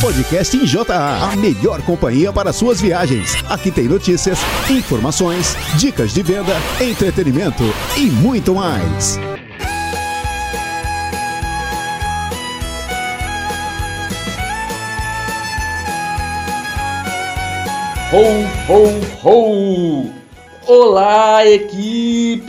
Podcast em JA, a melhor companhia para suas viagens. Aqui tem notícias, informações, dicas de venda, entretenimento e muito mais. Ho, ho, ho! Olá, equipe!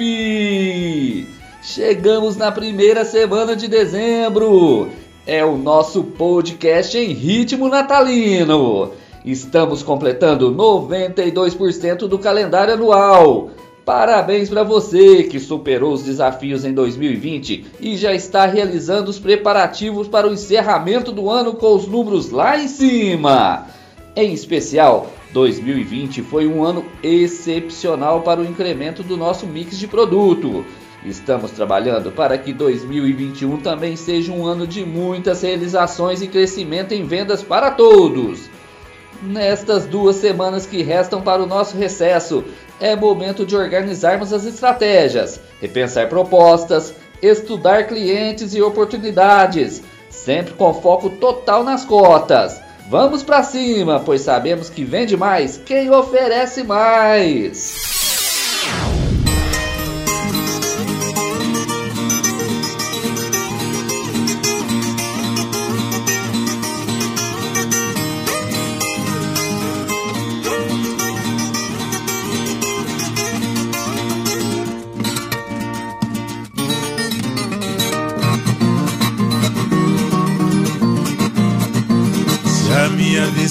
Chegamos na primeira semana de dezembro. É o nosso podcast em ritmo natalino. Estamos completando 92% do calendário anual. Parabéns para você que superou os desafios em 2020 e já está realizando os preparativos para o encerramento do ano com os números lá em cima. Em especial, 2020 foi um ano excepcional para o incremento do nosso mix de produto. Estamos trabalhando para que 2021 também seja um ano de muitas realizações e crescimento em vendas para todos. Nestas duas semanas que restam para o nosso recesso, é momento de organizarmos as estratégias, repensar propostas, estudar clientes e oportunidades, sempre com foco total nas cotas. Vamos para cima, pois sabemos que vende mais quem oferece mais.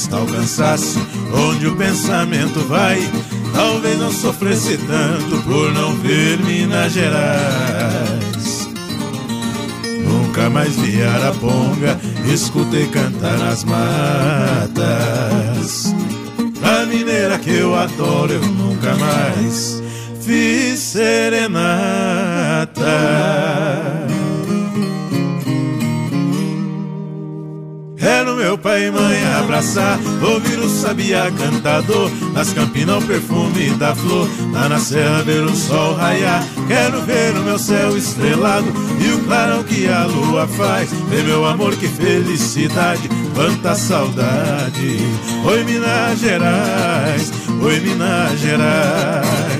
Vista alcançasse onde o pensamento vai, talvez não sofresse tanto por não ver Minas Gerais. Nunca mais vi Araponga, escutei cantar nas matas. A mineira que eu adoro, eu nunca mais fiz serenata. Ouvir o sabiá cantador, nas campinas o perfume da flor, lá na serra ver o sol raiar. Quero ver o meu céu estrelado e o clarão que a lua faz. Ver meu amor, que felicidade, quanta saudade. Oi Minas Gerais, oi Minas Gerais.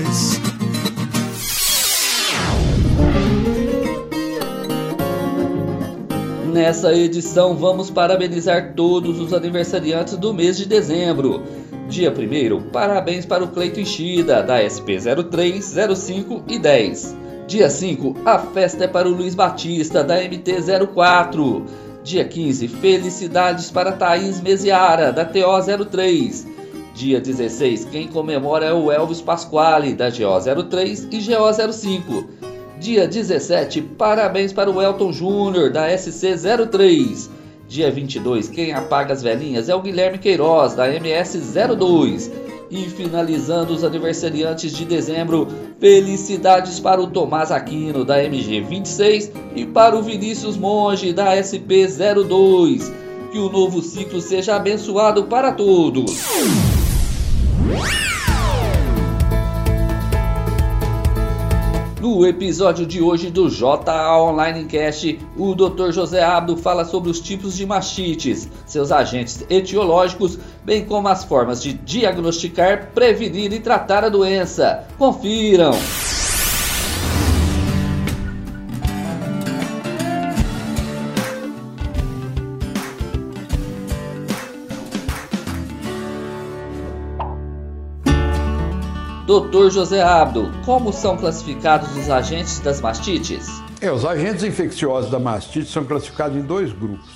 Nessa edição vamos parabenizar todos os aniversariantes do mês de dezembro. Dia 1 parabéns para o Cleito Ishida, da SP 03, 05 e 10. Dia 5, a festa é para o Luiz Batista, da MT 04. Dia 15, felicidades para Thaís Meziara, da TO 03. Dia 16, quem comemora é o Elvis Pasquale, da GO 03 e GO 05. Dia 17, parabéns para o Elton Júnior, da SC03. Dia 22, quem apaga as velhinhas é o Guilherme Queiroz, da MS02. E finalizando os aniversariantes de dezembro, felicidades para o Tomás Aquino, da MG26, e para o Vinícius Monge, da SP02. Que o novo ciclo seja abençoado para todos. No episódio de hoje do JA Online Cast, o Dr. José Abdo fala sobre os tipos de mastites, seus agentes etiológicos, bem como as formas de diagnosticar, prevenir e tratar a doença. Confiram! Doutor José Abdo, como são classificados os agentes das mastites? É, os agentes infecciosos da mastite são classificados em dois grupos: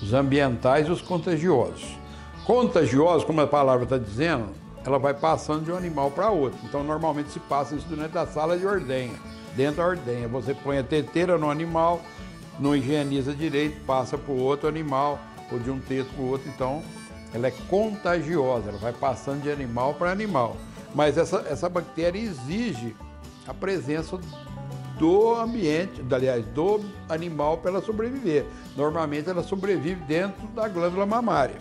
os ambientais e os contagiosos. Contagiosos, como a palavra está dizendo, ela vai passando de um animal para outro. Então, normalmente se passa isso dentro da sala de ordenha. Dentro da ordenha, você põe a teteira no animal, não higieniza direito, passa para o outro animal, ou de um teto para o outro. Então, ela é contagiosa, ela vai passando de animal para animal. Mas essa, essa bactéria exige a presença do ambiente, aliás, do animal para ela sobreviver. Normalmente ela sobrevive dentro da glândula mamária.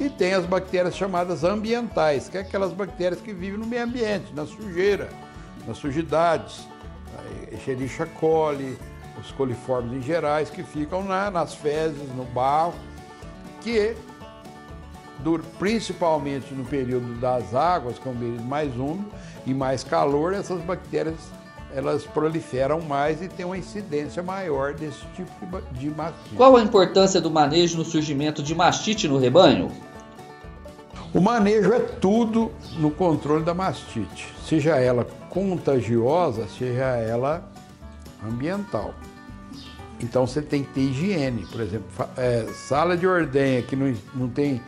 E tem as bactérias chamadas ambientais, que é aquelas bactérias que vivem no meio ambiente, na sujeira, nas sujidades, Escherichia coli, os coliformes em gerais, que ficam na, nas fezes, no barro, porque principalmente no período das águas, que é um período mais úmido e mais calor, essas bactérias elas proliferam mais e têm uma incidência maior desse tipo de mastite. Qual a importância do manejo no surgimento de mastite no rebanho? O manejo é tudo no controle da mastite, seja ela contagiosa, seja ela ambiental. Então você tem que ter higiene, por exemplo, é, sala de ordenha que não, não tem,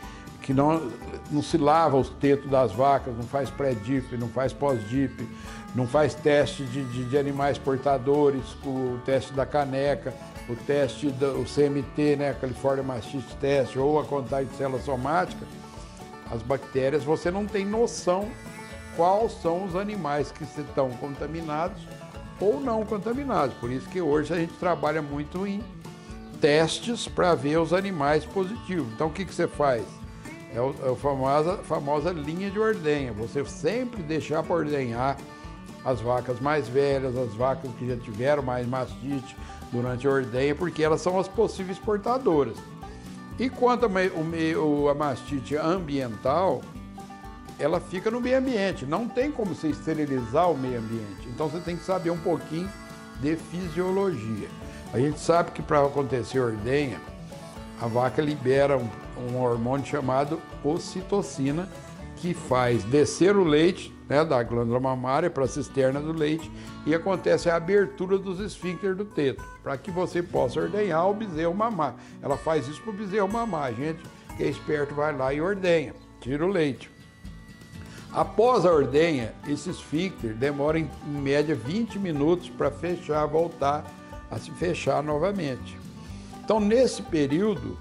que não, não se lava os tetos das vacas, não faz pré-dip, não faz pós-dip, não faz teste de, de, de, animais portadores, o teste da caneca, o teste do CMT, né, California Mastite Test, ou a contagem de célula somática, as bactérias, você não tem noção quais são os animais que estão contaminados ou não contaminados. Por isso que hoje a gente trabalha muito em testes para ver os animais positivos. Então o que, que você faz? É, é a famosa, famosa linha de ordenha. Você sempre deixar para ordenhar as vacas mais velhas, as vacas que já tiveram mais mastite durante a ordenha, porque elas são as possíveis portadoras. E quanto a, a mastite ambiental, ela fica no meio ambiente. Não tem como você esterilizar o meio ambiente. Então você tem que saber um pouquinho de fisiologia. A gente sabe que para acontecer ordenha, a vaca libera um, um hormônio chamado ocitocina, que faz descer o leite né, da glândula mamária para a cisterna do leite e acontece a abertura dos esfíncteres do teto, para que você possa ordenhar o bezerro mamar. Ela faz isso para o bezerro mamar. A gente que é esperto vai lá e ordenha, tira o leite. Após a ordenha, esse esfíncter demora em, em média 20 minutos para fechar, voltar a se fechar novamente. Então, nesse período,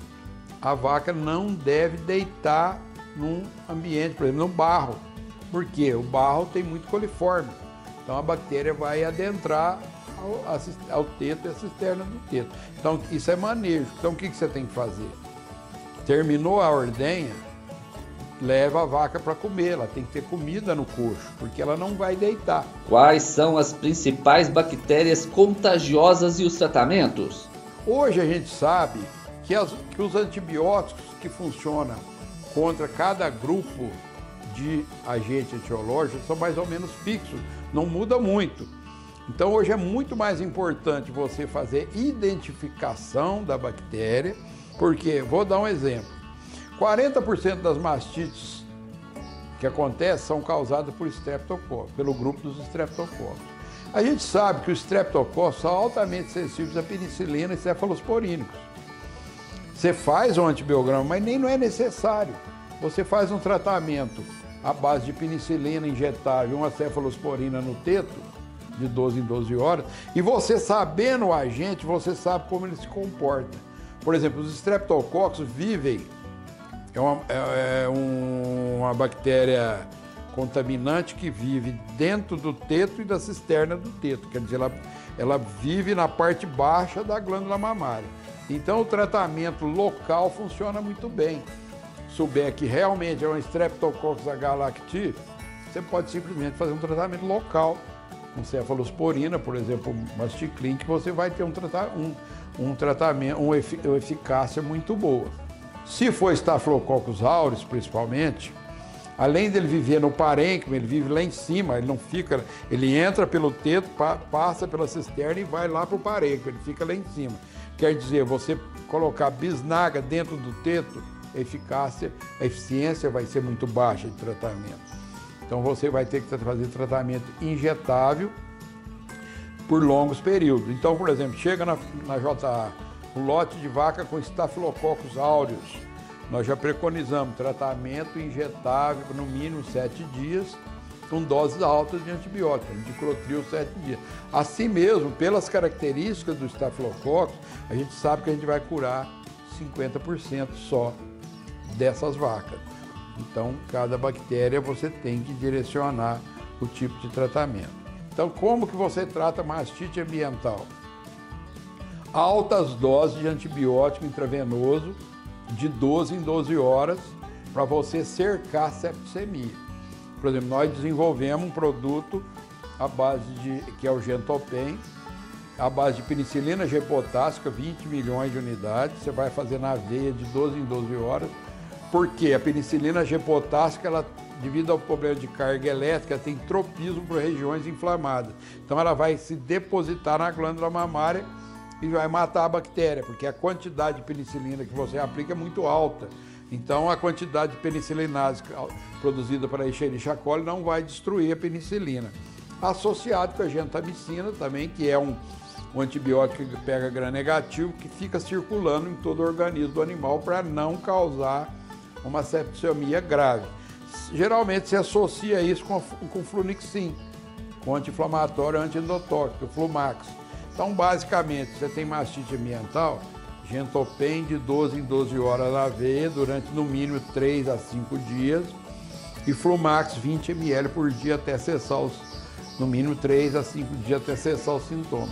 a vaca não deve deitar num ambiente, por exemplo, no barro, porque o barro tem muito coliforme. Então, a bactéria vai adentrar ao, ao teto e a cisterna do teto. Então, isso é manejo. Então, o que, que você tem que fazer? Terminou a ordenha, leva a vaca para comer, ela tem que ter comida no coxo, porque ela não vai deitar. Quais são as principais bactérias contagiosas e os tratamentos? Hoje a gente sabe que, as, que os antibióticos que funcionam contra cada grupo de agente etiológico são mais ou menos fixos, não muda muito. Então hoje é muito mais importante você fazer identificação da bactéria, porque vou dar um exemplo. 40% das mastites que acontecem são causadas por streptococcus, pelo grupo dos streptococcus. A gente sabe que os streptococcus são altamente sensíveis à penicilina e cefalosporínicos. Você faz um antibiograma, mas nem não é necessário. Você faz um tratamento à base de penicilina injetável uma cefalosporina no teto, de 12 em 12 horas, e você sabendo o agente, você sabe como ele se comporta. Por exemplo, os streptococcus vivem é uma, é, é uma bactéria contaminante que vive dentro do teto e da cisterna do teto, quer dizer, ela, ela vive na parte baixa da glândula mamária. Então o tratamento local funciona muito bem. Souber que realmente é um Streptococcus agalacti, você pode simplesmente fazer um tratamento local com cefalosporina, por exemplo, masticlin, que você vai ter um, um, um tratamento, uma eficácia muito boa. Se for Staphylococcus aureus, principalmente, além dele viver no parênquima, ele vive lá em cima, ele não fica, ele entra pelo teto, passa pela cisterna e vai lá para o parênquima, ele fica lá em cima. Quer dizer, você colocar bisnaga dentro do teto, a eficácia, a eficiência vai ser muito baixa de tratamento. Então você vai ter que fazer tratamento injetável por longos períodos. Então, por exemplo, chega na, na JA um lote de vaca com estafilococcus aureus. Nós já preconizamos tratamento injetável no mínimo sete dias, com doses altas de antibióticos, diclotril sete dias. Assim mesmo, pelas características do estafilococcus, a gente sabe que a gente vai curar 50% só dessas vacas. Então, cada bactéria você tem que direcionar o tipo de tratamento. Então, como que você trata mastite ambiental? altas doses de antibiótico intravenoso de 12 em 12 horas para você cercar septicemia. Por exemplo, nós desenvolvemos um produto à base de que é o Gentopen, a base de penicilina G potássica, 20 milhões de unidades. Você vai fazer na veia de 12 em 12 horas. Porque a penicilina G potássica, ela, devido ao problema de carga elétrica, tem tropismo por regiões inflamadas. Então ela vai se depositar na glândula mamária e vai matar a bactéria, porque a quantidade de penicilina que você aplica é muito alta. Então a quantidade de penicilinase produzida para Escherichia coli não vai destruir a penicilina. Associado com a gentamicina também, que é um, um antibiótico que pega gram negativo, que fica circulando em todo o organismo do animal para não causar uma septicemia grave. Geralmente se associa isso com, com flunixin, com anti-inflamatório anti-endotóxico, Flumax. Então, basicamente, você tem mastite ambiental, Gentopen de 12 em 12 horas na veia durante no mínimo 3 a 5 dias e Flumax 20 ml por dia até cessar os, no mínimo 3 a 5 dias até cessar os sintomas.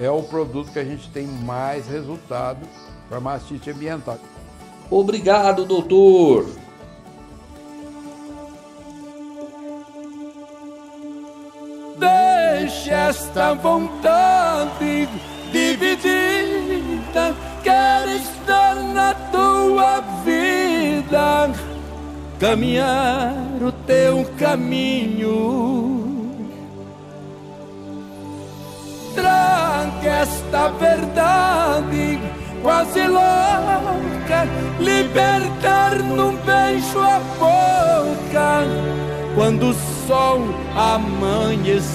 É o produto que a gente tem mais resultado para mastite ambiental. Obrigado, doutor. Deixe esta vontade dividida, quer estar na tua vida, caminhar o teu caminho. Traga esta verdade quase louca, libertar num beijo a boca, quando o sol amanhecer.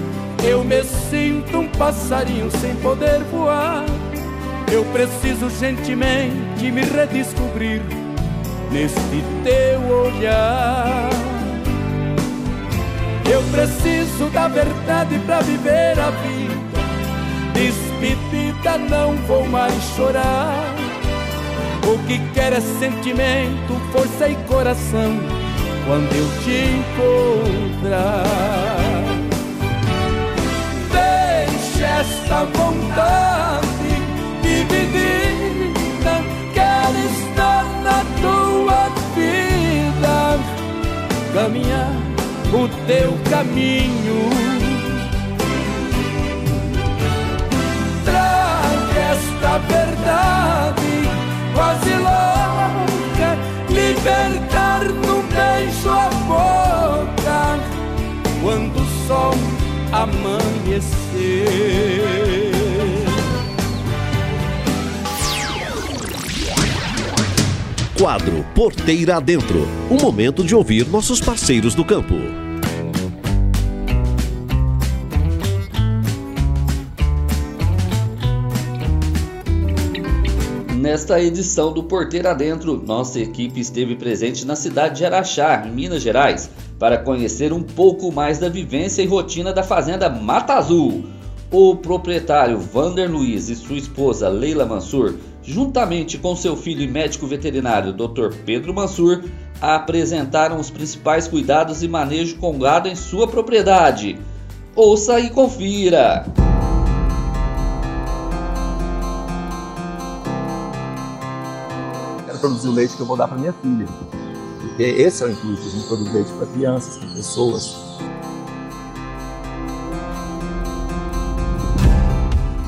eu me sinto um passarinho sem poder voar. Eu preciso gentilmente me redescobrir neste teu olhar. Eu preciso da verdade para viver a vida. Despedida, não vou mais chorar. O que quer é sentimento, força e coração quando eu te encontrar esta vontade dividida. Quero estar na tua vida, caminhar o teu caminho. Traga esta verdade quase louca, libertar no beijo a boca quando o sol amanhecer. Quadro Porteira Adentro um momento de ouvir nossos parceiros do campo. Nesta edição do Porteira Adentro, nossa equipe esteve presente na cidade de Araxá, em Minas Gerais, para conhecer um pouco mais da vivência e rotina da fazenda Mata Azul. O proprietário Vander Luiz e sua esposa Leila Mansur, juntamente com seu filho e médico veterinário Dr. Pedro Mansur, apresentaram os principais cuidados e manejo com gado em sua propriedade. Ouça e confira! Quero produzir o leite que eu vou dar para minha filha. Porque esse é o intuito, de produzir leite para crianças, para pessoas.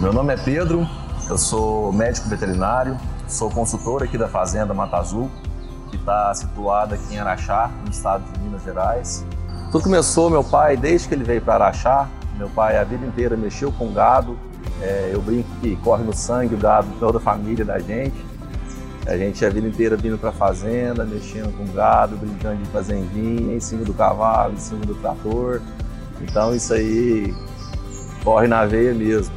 Meu nome é Pedro, eu sou médico veterinário, sou consultor aqui da Fazenda Mata Azul, que está situada aqui em Araxá, no estado de Minas Gerais. Tudo começou, meu pai, desde que ele veio para Araxá, meu pai a vida inteira mexeu com gado, é, eu brinco que corre no sangue o gado toda a família da gente. A gente a vida inteira vindo para a fazenda, mexendo com gado, brincando de fazendinha, em cima do cavalo, em cima do trator. Então isso aí corre na veia mesmo.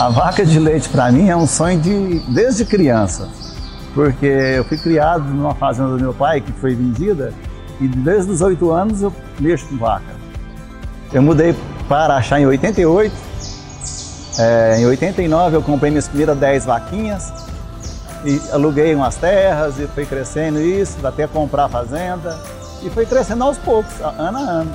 A vaca de leite para mim é um sonho de desde criança, porque eu fui criado numa fazenda do meu pai que foi vendida e desde os oito anos eu mexo com vaca. Eu mudei para Araxá em 88, é, em 89 eu comprei minhas primeiras 10 vaquinhas e aluguei umas terras e foi crescendo isso, até comprar a fazenda e foi crescendo aos poucos, ano a ano.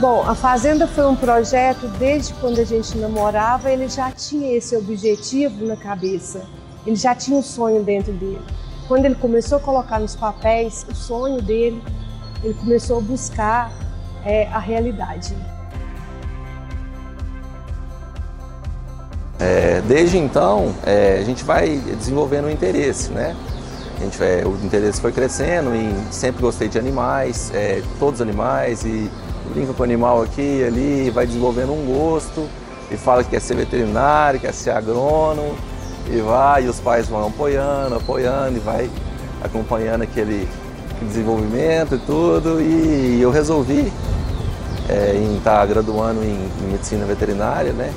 Bom, a Fazenda foi um projeto desde quando a gente namorava, ele já tinha esse objetivo na cabeça, ele já tinha um sonho dentro dele. Quando ele começou a colocar nos papéis o sonho dele, ele começou a buscar é, a realidade. É, desde então, é, a gente vai desenvolvendo o interesse, né? A gente, é, o interesse foi crescendo e sempre gostei de animais, é, todos os animais e brinca com o animal aqui e ali, vai desenvolvendo um gosto e fala que quer ser veterinário, quer ser agrônomo e vai, e os pais vão apoiando, apoiando e vai acompanhando aquele, desenvolvimento e tudo. E eu resolvi é, em estar tá graduando em, em, medicina veterinária, né?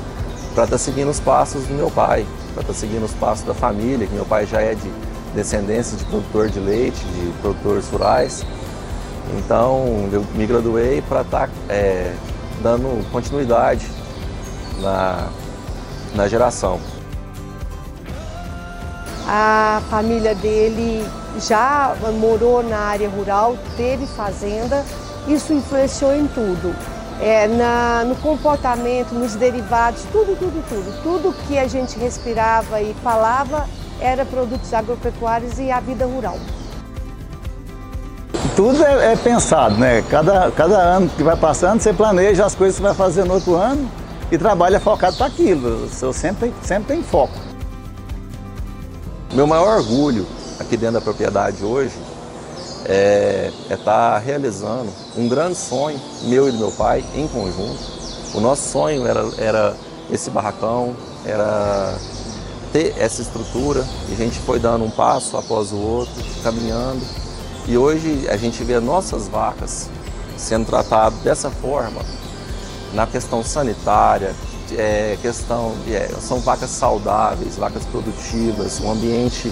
Para estar tá seguindo os passos do meu pai, para estar tá seguindo os passos da família, que meu pai já é de descendência de produtor de leite, de produtores rurais. Então eu me graduei para estar tá, é, dando continuidade na, na geração. A família dele já morou na área rural, teve fazenda, isso influenciou em tudo. É, na, no comportamento, nos derivados, tudo, tudo, tudo. Tudo que a gente respirava e falava era produtos agropecuários e a vida rural tudo é, é, pensado, né? Cada, cada ano que vai passando, você planeja as coisas que você vai fazer no outro ano e trabalha focado para aquilo. Seu sempre, sempre tem foco. Meu maior orgulho aqui dentro da propriedade hoje é estar é tá realizando um grande sonho meu e do meu pai em conjunto. O nosso sonho era, era esse barracão, era ter essa estrutura e a gente foi dando um passo após o outro, caminhando e hoje a gente vê nossas vacas sendo tratadas dessa forma, na questão sanitária, é, questão é, são vacas saudáveis, vacas produtivas, um ambiente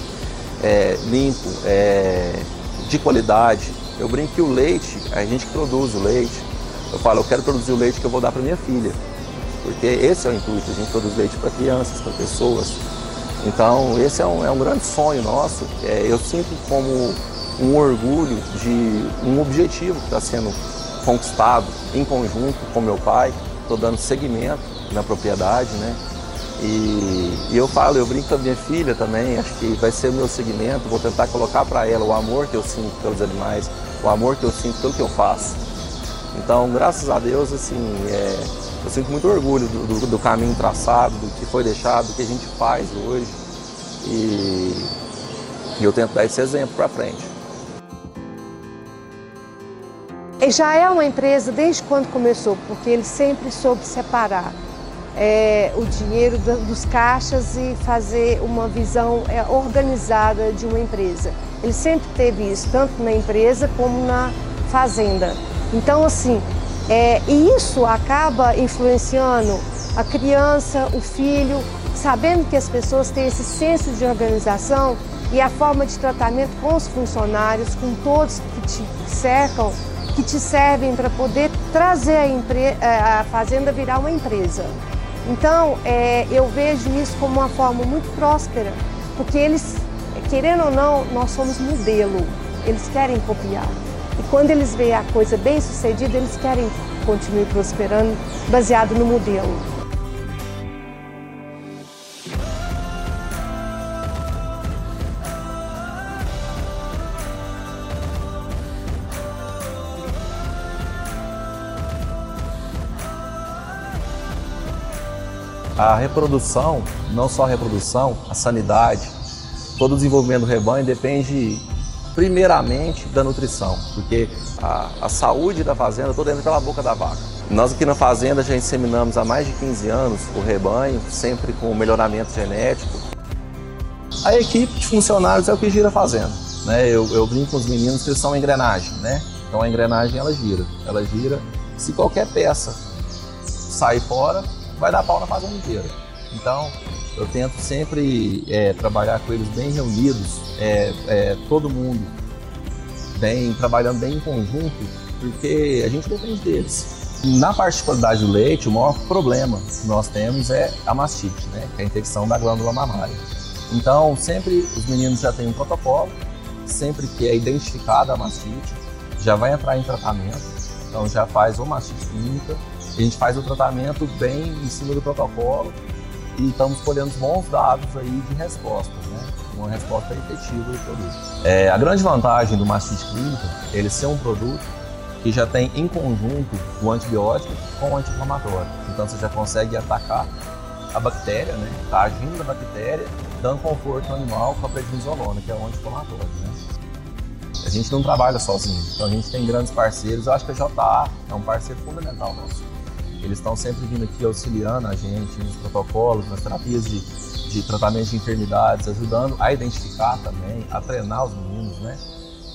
é, limpo, é, de qualidade. Eu brinco que o leite, a gente que produz o leite, eu falo, eu quero produzir o leite que eu vou dar para minha filha, porque esse é o intuito, a gente produz leite para crianças, para pessoas. Então esse é um, é um grande sonho nosso. É, eu sinto como um orgulho de um objetivo que está sendo conquistado em conjunto com meu pai. Estou dando seguimento na propriedade, né? E, e, eu falo, eu brinco com a minha filha também, acho que vai ser o meu segmento, vou tentar colocar para ela o amor que eu sinto pelos animais, o amor que eu sinto pelo que eu faço. Então, graças a Deus, assim, é, eu sinto muito orgulho do, do, do, caminho traçado, do que foi deixado, do que a gente faz hoje. E, e eu tento dar esse exemplo para frente. Ele já é uma empresa desde quando começou, porque ele sempre soube separar é, o dinheiro dos caixas e fazer uma visão é, organizada de uma empresa. Ele sempre teve isso, tanto na empresa como na fazenda. Então, assim, é, e isso acaba influenciando a criança, o filho, sabendo que as pessoas têm esse senso de organização e a forma de tratamento com os funcionários, com todos que te cercam, que te servem para poder trazer a, empre... a, fazenda virar uma empresa. Então, é, eu vejo isso como uma forma muito próspera, porque eles, querendo ou não, nós somos modelo, eles querem copiar. E quando eles veem a coisa bem sucedida, eles querem continuar prosperando baseado no modelo. A reprodução, não só a reprodução, a sanidade, todo o desenvolvimento do rebanho depende primeiramente da nutrição, porque a, a saúde da fazenda toda entra pela boca da vaca. Nós aqui na fazenda já inseminamos há mais de 15 anos o rebanho, sempre com melhoramento genético. A equipe de funcionários é o que gira fazendo. Né? Eu, eu brinco com os meninos que eles são engrenagem, né? Então a engrenagem ela gira, ela gira. Se qualquer peça sair fora, vai dar pau na fazenda inteira. Então eu tento sempre é, trabalhar com eles bem reunidos, é, é, todo mundo bem trabalhando bem em conjunto, porque a gente depende deles. Na parte de qualidade do leite, o maior problema que nós temos é a mastite, né? que é a infecção da glândula mamária. Então, sempre os meninos já têm um protocolo, sempre que é identificada a mastite, já vai entrar em tratamento, então já faz ou mastite clínica, a gente faz o tratamento bem em cima do protocolo e estamos colhendo bons dados aí de resposta, né? uma resposta efetiva do produto. É, a grande vantagem do mastite clínica é ele ser um produto que já tem em conjunto o antibiótico com o anti-inflamatório. Então você já consegue atacar a bactéria, né? Está agindo na bactéria, dando conforto no animal com a prednisolona, que é o anti-inflamatório, né? A gente não trabalha sozinho, então a gente tem grandes parceiros. Eu acho que a JA é um parceiro fundamental nosso. Eles estão sempre vindo aqui auxiliando a gente nos protocolos, nas terapias de, de tratamento de enfermidades, ajudando a identificar também, a treinar os meninos, né?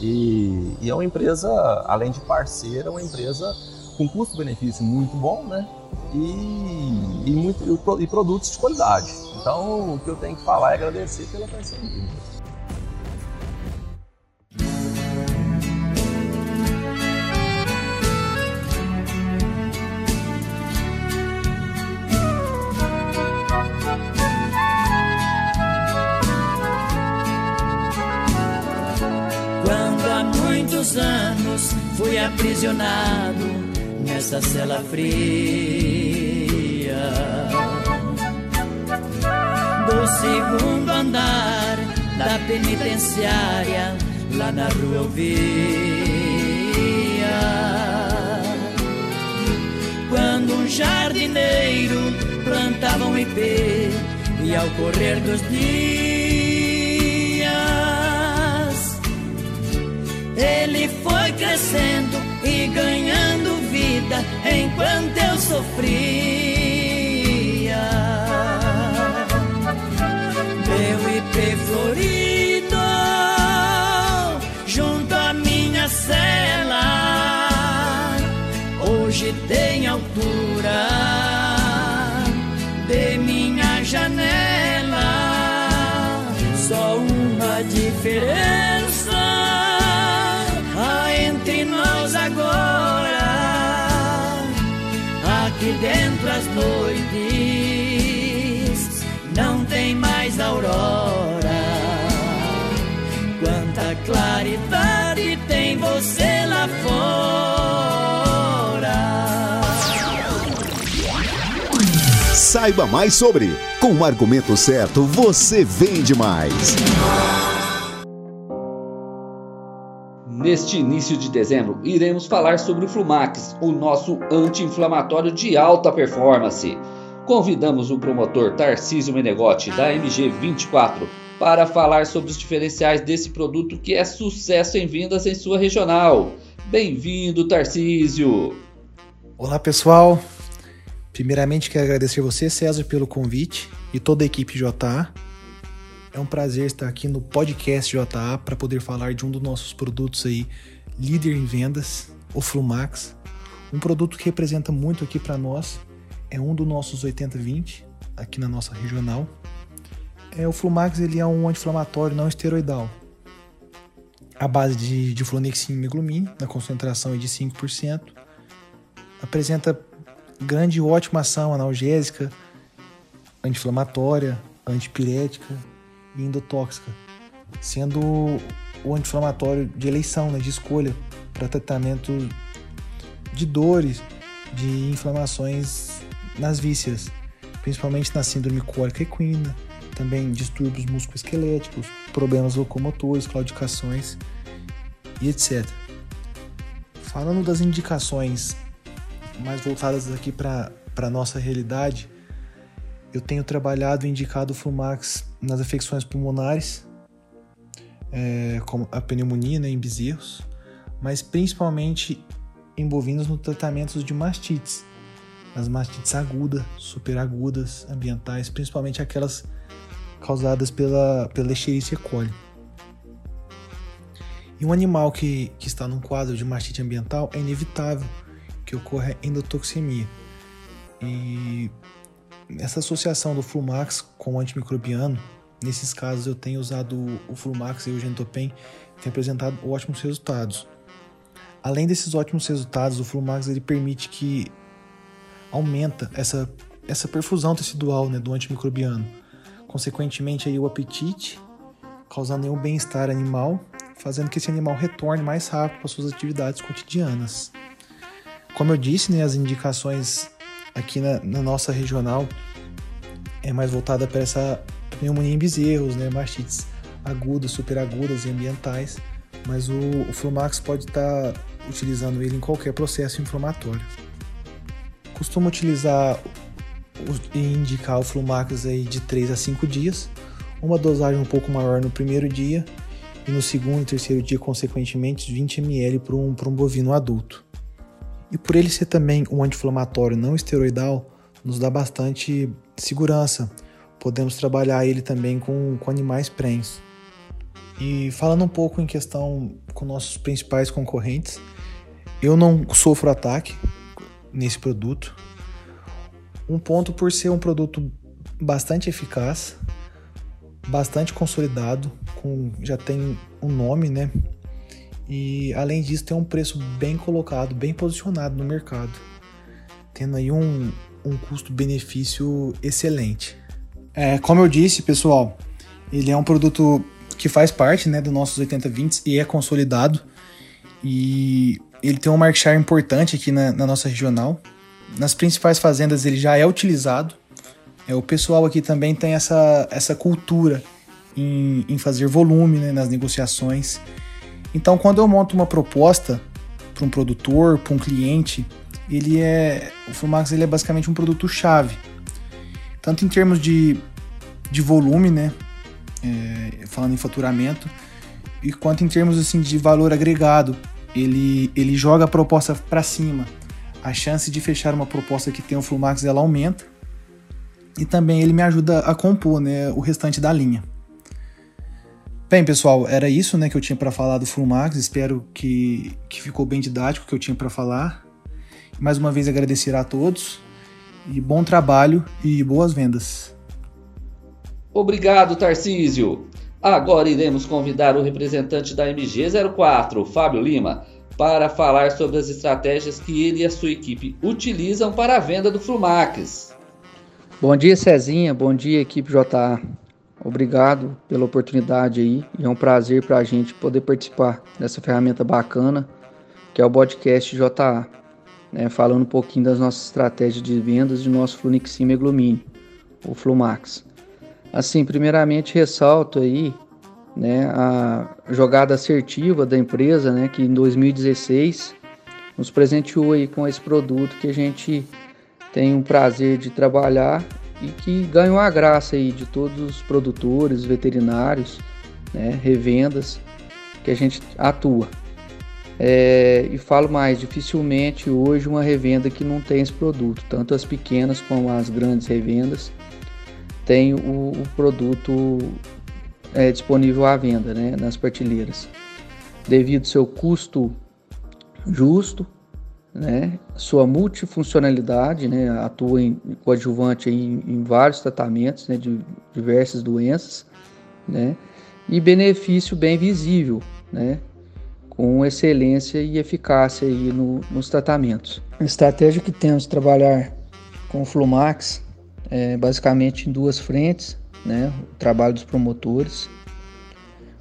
E, e é uma empresa, além de parceira, é uma empresa com custo-benefício muito bom, né? E, e, muito, e, produtos de qualidade. Então, o que eu tenho que falar é agradecer pela parceria. Aprisionado nessa cela fria. Do segundo andar da penitenciária, lá na rua eu via. Quando um jardineiro plantava um ipê e ao correr dos dias ele foi crescendo enquanto eu sofria. Meu IP florido junto à minha cela hoje tem altura de minha janela. Noites não tem mais aurora. Quanta claridade tem você lá fora. Saiba mais sobre. Com o argumento certo, você vende mais. Neste início de dezembro, iremos falar sobre o Flumax, o nosso anti-inflamatório de alta performance. Convidamos o promotor Tarcísio Menegotti, da MG24, para falar sobre os diferenciais desse produto que é sucesso em vendas em sua regional. Bem-vindo, Tarcísio! Olá, pessoal! Primeiramente, quero agradecer você, César, pelo convite e toda a equipe JA é um prazer estar aqui no podcast JA para poder falar de um dos nossos produtos aí, líder em vendas, o Flumax. Um produto que representa muito aqui para nós, é um dos nossos 80-20 aqui na nossa regional. É, o Flumax ele é um anti-inflamatório não esteroidal. A base de, de flonexin e meglumine, na concentração de 5%. Apresenta grande e ótima ação analgésica, anti-inflamatória, antipirética, e endotóxica, sendo o anti-inflamatório de eleição, né, de escolha para tratamento de dores, de inflamações nas vísceras, principalmente na síndrome cólica equina, também distúrbios musculoesqueléticos, problemas locomotores, claudicações e etc. Falando das indicações mais voltadas aqui para a nossa realidade, eu tenho trabalhado e indicado o Flumax nas afecções pulmonares, é, como a pneumonia né, em bezerros, mas principalmente em bovinos no tratamento de mastites, as mastites agudas, superagudas, ambientais, principalmente aquelas causadas pela, pela Escherichia coli. E um animal que, que está num quadro de mastite ambiental é inevitável que ocorra endotoxemia. E essa associação do Flumax com o antimicrobiano, nesses casos eu tenho usado o Flumax e o Gentopen, tem apresentado ótimos resultados. Além desses ótimos resultados, o Flumax ele permite que aumenta essa, essa perfusão tecidual né, do antimicrobiano. Consequentemente, aí, o apetite, causando nenhum bem-estar animal fazendo que esse animal retorne mais rápido para suas atividades cotidianas. Como eu disse, né, as indicações aqui na, na nossa regional é mais voltada para essa pneumonia em bezerros, né, mastites agudas, superagudas e ambientais, mas o, o Flumax pode estar tá utilizando ele em qualquer processo inflamatório. Costumo utilizar e indicar o Flumax aí de 3 a 5 dias, uma dosagem um pouco maior no primeiro dia e no segundo e terceiro dia, consequentemente, 20 ml para um, um bovino adulto. E por ele ser também um anti-inflamatório não esteroidal, nos dá bastante segurança. Podemos trabalhar ele também com, com animais prens. E falando um pouco em questão com nossos principais concorrentes, eu não sofro ataque nesse produto. Um ponto por ser um produto bastante eficaz, bastante consolidado, com, já tem um nome, né? E além disso tem um preço bem colocado, bem posicionado no mercado, tendo aí um, um custo-benefício excelente. É, como eu disse, pessoal, ele é um produto que faz parte né, dos nossos 80-20 e é consolidado. E ele tem um market share importante aqui na, na nossa regional. Nas principais fazendas ele já é utilizado é, o pessoal aqui também tem essa, essa cultura em, em fazer volume né, nas negociações. Então, quando eu monto uma proposta para um produtor, para um cliente, ele é o Flumax ele é basicamente um produto chave, tanto em termos de, de volume, né, é, falando em faturamento, e quanto em termos assim de valor agregado. Ele ele joga a proposta para cima. A chance de fechar uma proposta que tem o Flumax ela aumenta e também ele me ajuda a compor né, o restante da linha. Bem, pessoal, era isso né, que eu tinha para falar do Fulmax. Espero que, que ficou bem didático o que eu tinha para falar. Mais uma vez agradecer a todos e bom trabalho e boas vendas. Obrigado, Tarcísio. Agora iremos convidar o representante da MG04, Fábio Lima, para falar sobre as estratégias que ele e a sua equipe utilizam para a venda do Flumax. Bom dia, Cezinha. Bom dia, equipe JA. Obrigado pela oportunidade aí. E é um prazer para a gente poder participar dessa ferramenta bacana que é o podcast JA. Né, falando um pouquinho das nossas estratégias de vendas de nosso Flunixim Meglumine, o Flumax. Assim, primeiramente ressalto aí né, a jogada assertiva da empresa, né, que em 2016 nos presenteou aí com esse produto que a gente tem um prazer de trabalhar e que ganham a graça aí de todos os produtores, veterinários, né, revendas que a gente atua. É, e falo mais, dificilmente hoje uma revenda que não tem esse produto, tanto as pequenas como as grandes revendas tem o, o produto é, disponível à venda né, nas prateleiras. Devido ao seu custo justo, né? Sua multifuncionalidade, né? Atua em coadjuvante em, em vários tratamentos, né? De diversas doenças, né? E benefício bem visível, né? Com excelência e eficácia aí no, nos tratamentos. A estratégia que temos de trabalhar com o Flumax é basicamente em duas frentes, né? O trabalho dos promotores,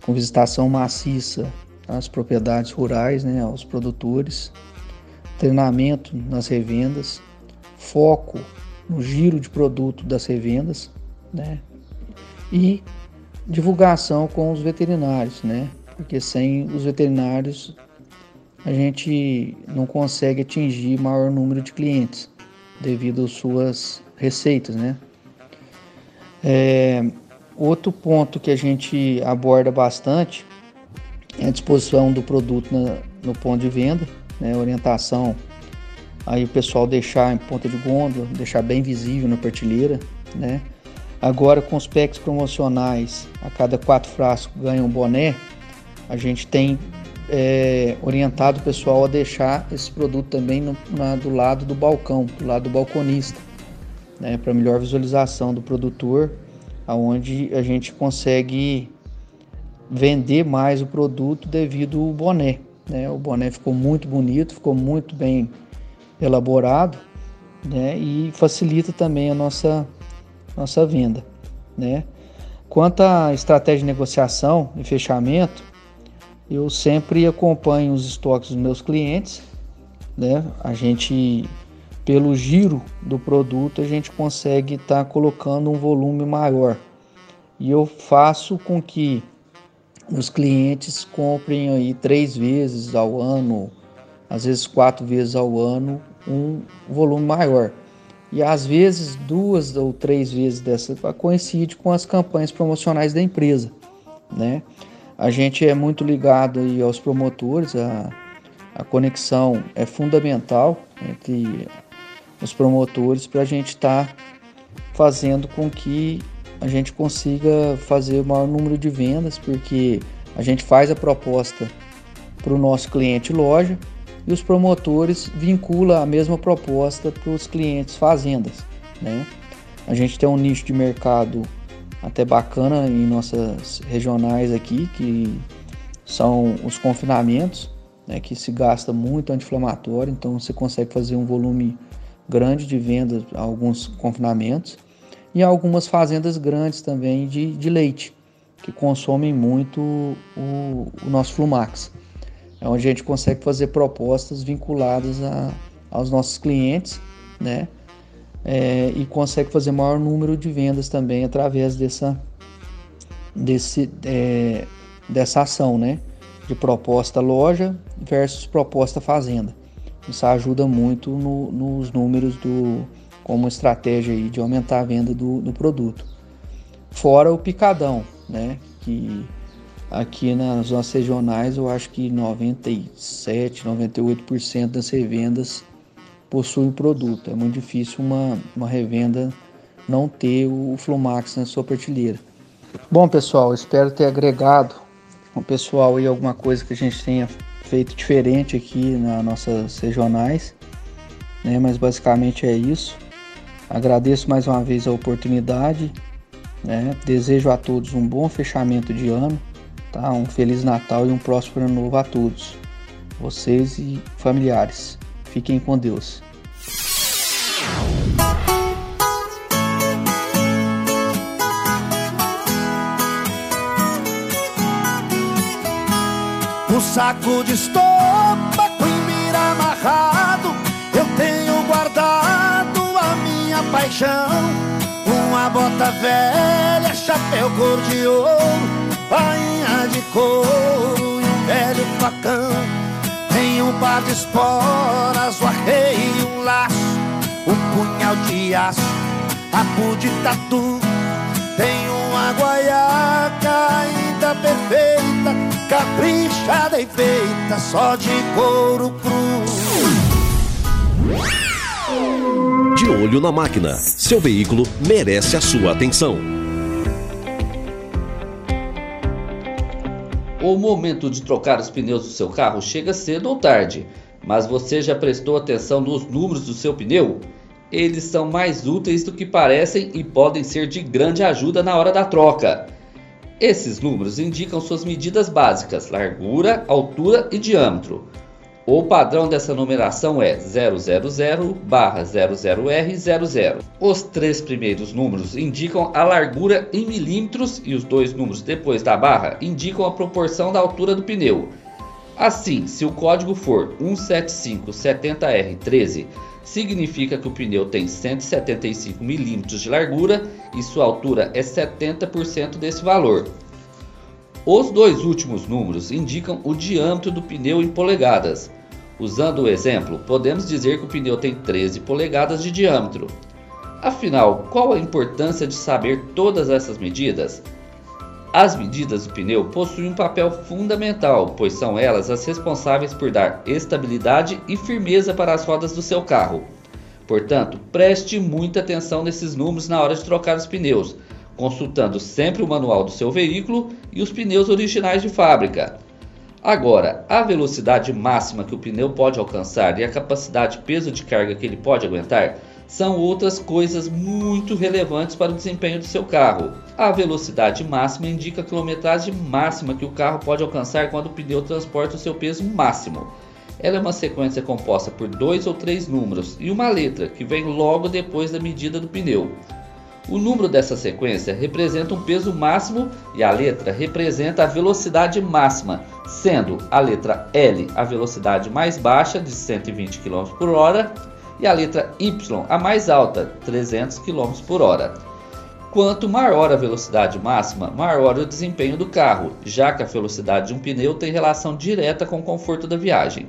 com visitação maciça às propriedades rurais, né? Aos produtores, treinamento nas revendas, foco no giro de produto das revendas, né? E divulgação com os veterinários, né? Porque sem os veterinários a gente não consegue atingir maior número de clientes devido às suas receitas, né? É, outro ponto que a gente aborda bastante é a disposição do produto na, no ponto de venda, né, orientação aí o pessoal deixar em ponta de gôndola, deixar bem visível na prateleira, né? Agora com os packs promocionais, a cada quatro frascos ganha um boné, a gente tem é, orientado o pessoal a deixar esse produto também no, na, do lado do balcão, do lado do balconista, né, para melhor visualização do produtor, aonde a gente consegue vender mais o produto devido ao boné. Né? O boné ficou muito bonito, ficou muito bem elaborado né? e facilita também a nossa nossa venda, né? Quanto à estratégia de negociação e fechamento, eu sempre acompanho os estoques dos meus clientes, né? A gente, pelo giro do produto, a gente consegue estar tá colocando um volume maior. E eu faço com que os clientes comprem aí três vezes ao ano, às vezes quatro vezes ao ano, um volume maior e às vezes duas ou três vezes dessa coincide com as campanhas promocionais da empresa, né? A gente é muito ligado aí aos promotores, a, a conexão é fundamental entre os promotores para a gente estar tá fazendo com que a gente consiga fazer o maior número de vendas, porque a gente faz a proposta para o nosso cliente loja, e os promotores vinculam a mesma proposta para os clientes fazendas. Né? A gente tem um nicho de mercado até bacana em nossas regionais aqui, que são os confinamentos, né, que se gasta muito anti-inflamatório, então você consegue fazer um volume grande de vendas a alguns confinamentos e algumas fazendas grandes também de, de leite, que consomem muito o, o nosso Flumax é onde a gente consegue fazer propostas vinculadas a, aos nossos clientes, né? É, e consegue fazer maior número de vendas também através dessa, desse, é, dessa ação, né? De proposta loja versus proposta fazenda. Isso ajuda muito no, nos números do como estratégia aí de aumentar a venda do, do produto. Fora o picadão, né? Que Aqui nas nossas regionais, eu acho que 97, 98% das revendas possuem produto. É muito difícil uma, uma revenda não ter o Flumax na sua prateleira. Bom, pessoal, espero ter agregado o pessoal aí alguma coisa que a gente tenha feito diferente aqui nas nossas regionais, né? Mas basicamente é isso. Agradeço mais uma vez a oportunidade, né? Desejo a todos um bom fechamento de ano Tá? Um Feliz Natal e um próspero ano novo a todos, vocês e familiares. Fiquem com Deus. Um saco de estopa paixão. Uma bota velha, chapéu cor de ouro bainha de couro e um velho facão. Tem um par de esporas, o arreio e um laço, um punhal de aço, rabo de tatu. Tem uma guaiaca ainda perfeita, caprichada e feita só de couro cru. De olho na máquina, seu veículo merece a sua atenção. O momento de trocar os pneus do seu carro chega cedo ou tarde, mas você já prestou atenção nos números do seu pneu? Eles são mais úteis do que parecem e podem ser de grande ajuda na hora da troca. Esses números indicam suas medidas básicas: largura, altura e diâmetro. O padrão dessa numeração é 000/00R00. Os três primeiros números indicam a largura em milímetros e os dois números depois da barra indicam a proporção da altura do pneu. Assim, se o código for 17570R13, significa que o pneu tem 175 milímetros de largura e sua altura é 70% desse valor. Os dois últimos números indicam o diâmetro do pneu em polegadas. Usando o exemplo, podemos dizer que o pneu tem 13 polegadas de diâmetro. Afinal, qual a importância de saber todas essas medidas? As medidas do pneu possuem um papel fundamental, pois são elas as responsáveis por dar estabilidade e firmeza para as rodas do seu carro. Portanto, preste muita atenção nesses números na hora de trocar os pneus, consultando sempre o manual do seu veículo e os pneus originais de fábrica. Agora, a velocidade máxima que o pneu pode alcançar e a capacidade peso de carga que ele pode aguentar são outras coisas muito relevantes para o desempenho do seu carro. A velocidade máxima indica a quilometragem máxima que o carro pode alcançar quando o pneu transporta o seu peso máximo. Ela é uma sequência composta por dois ou três números e uma letra que vem logo depois da medida do pneu. O número dessa sequência representa um peso máximo e a letra representa a velocidade máxima, sendo a letra L a velocidade mais baixa, de 120 km por hora, e a letra Y a mais alta, 300 km por hora. Quanto maior a velocidade máxima, maior o desempenho do carro, já que a velocidade de um pneu tem relação direta com o conforto da viagem.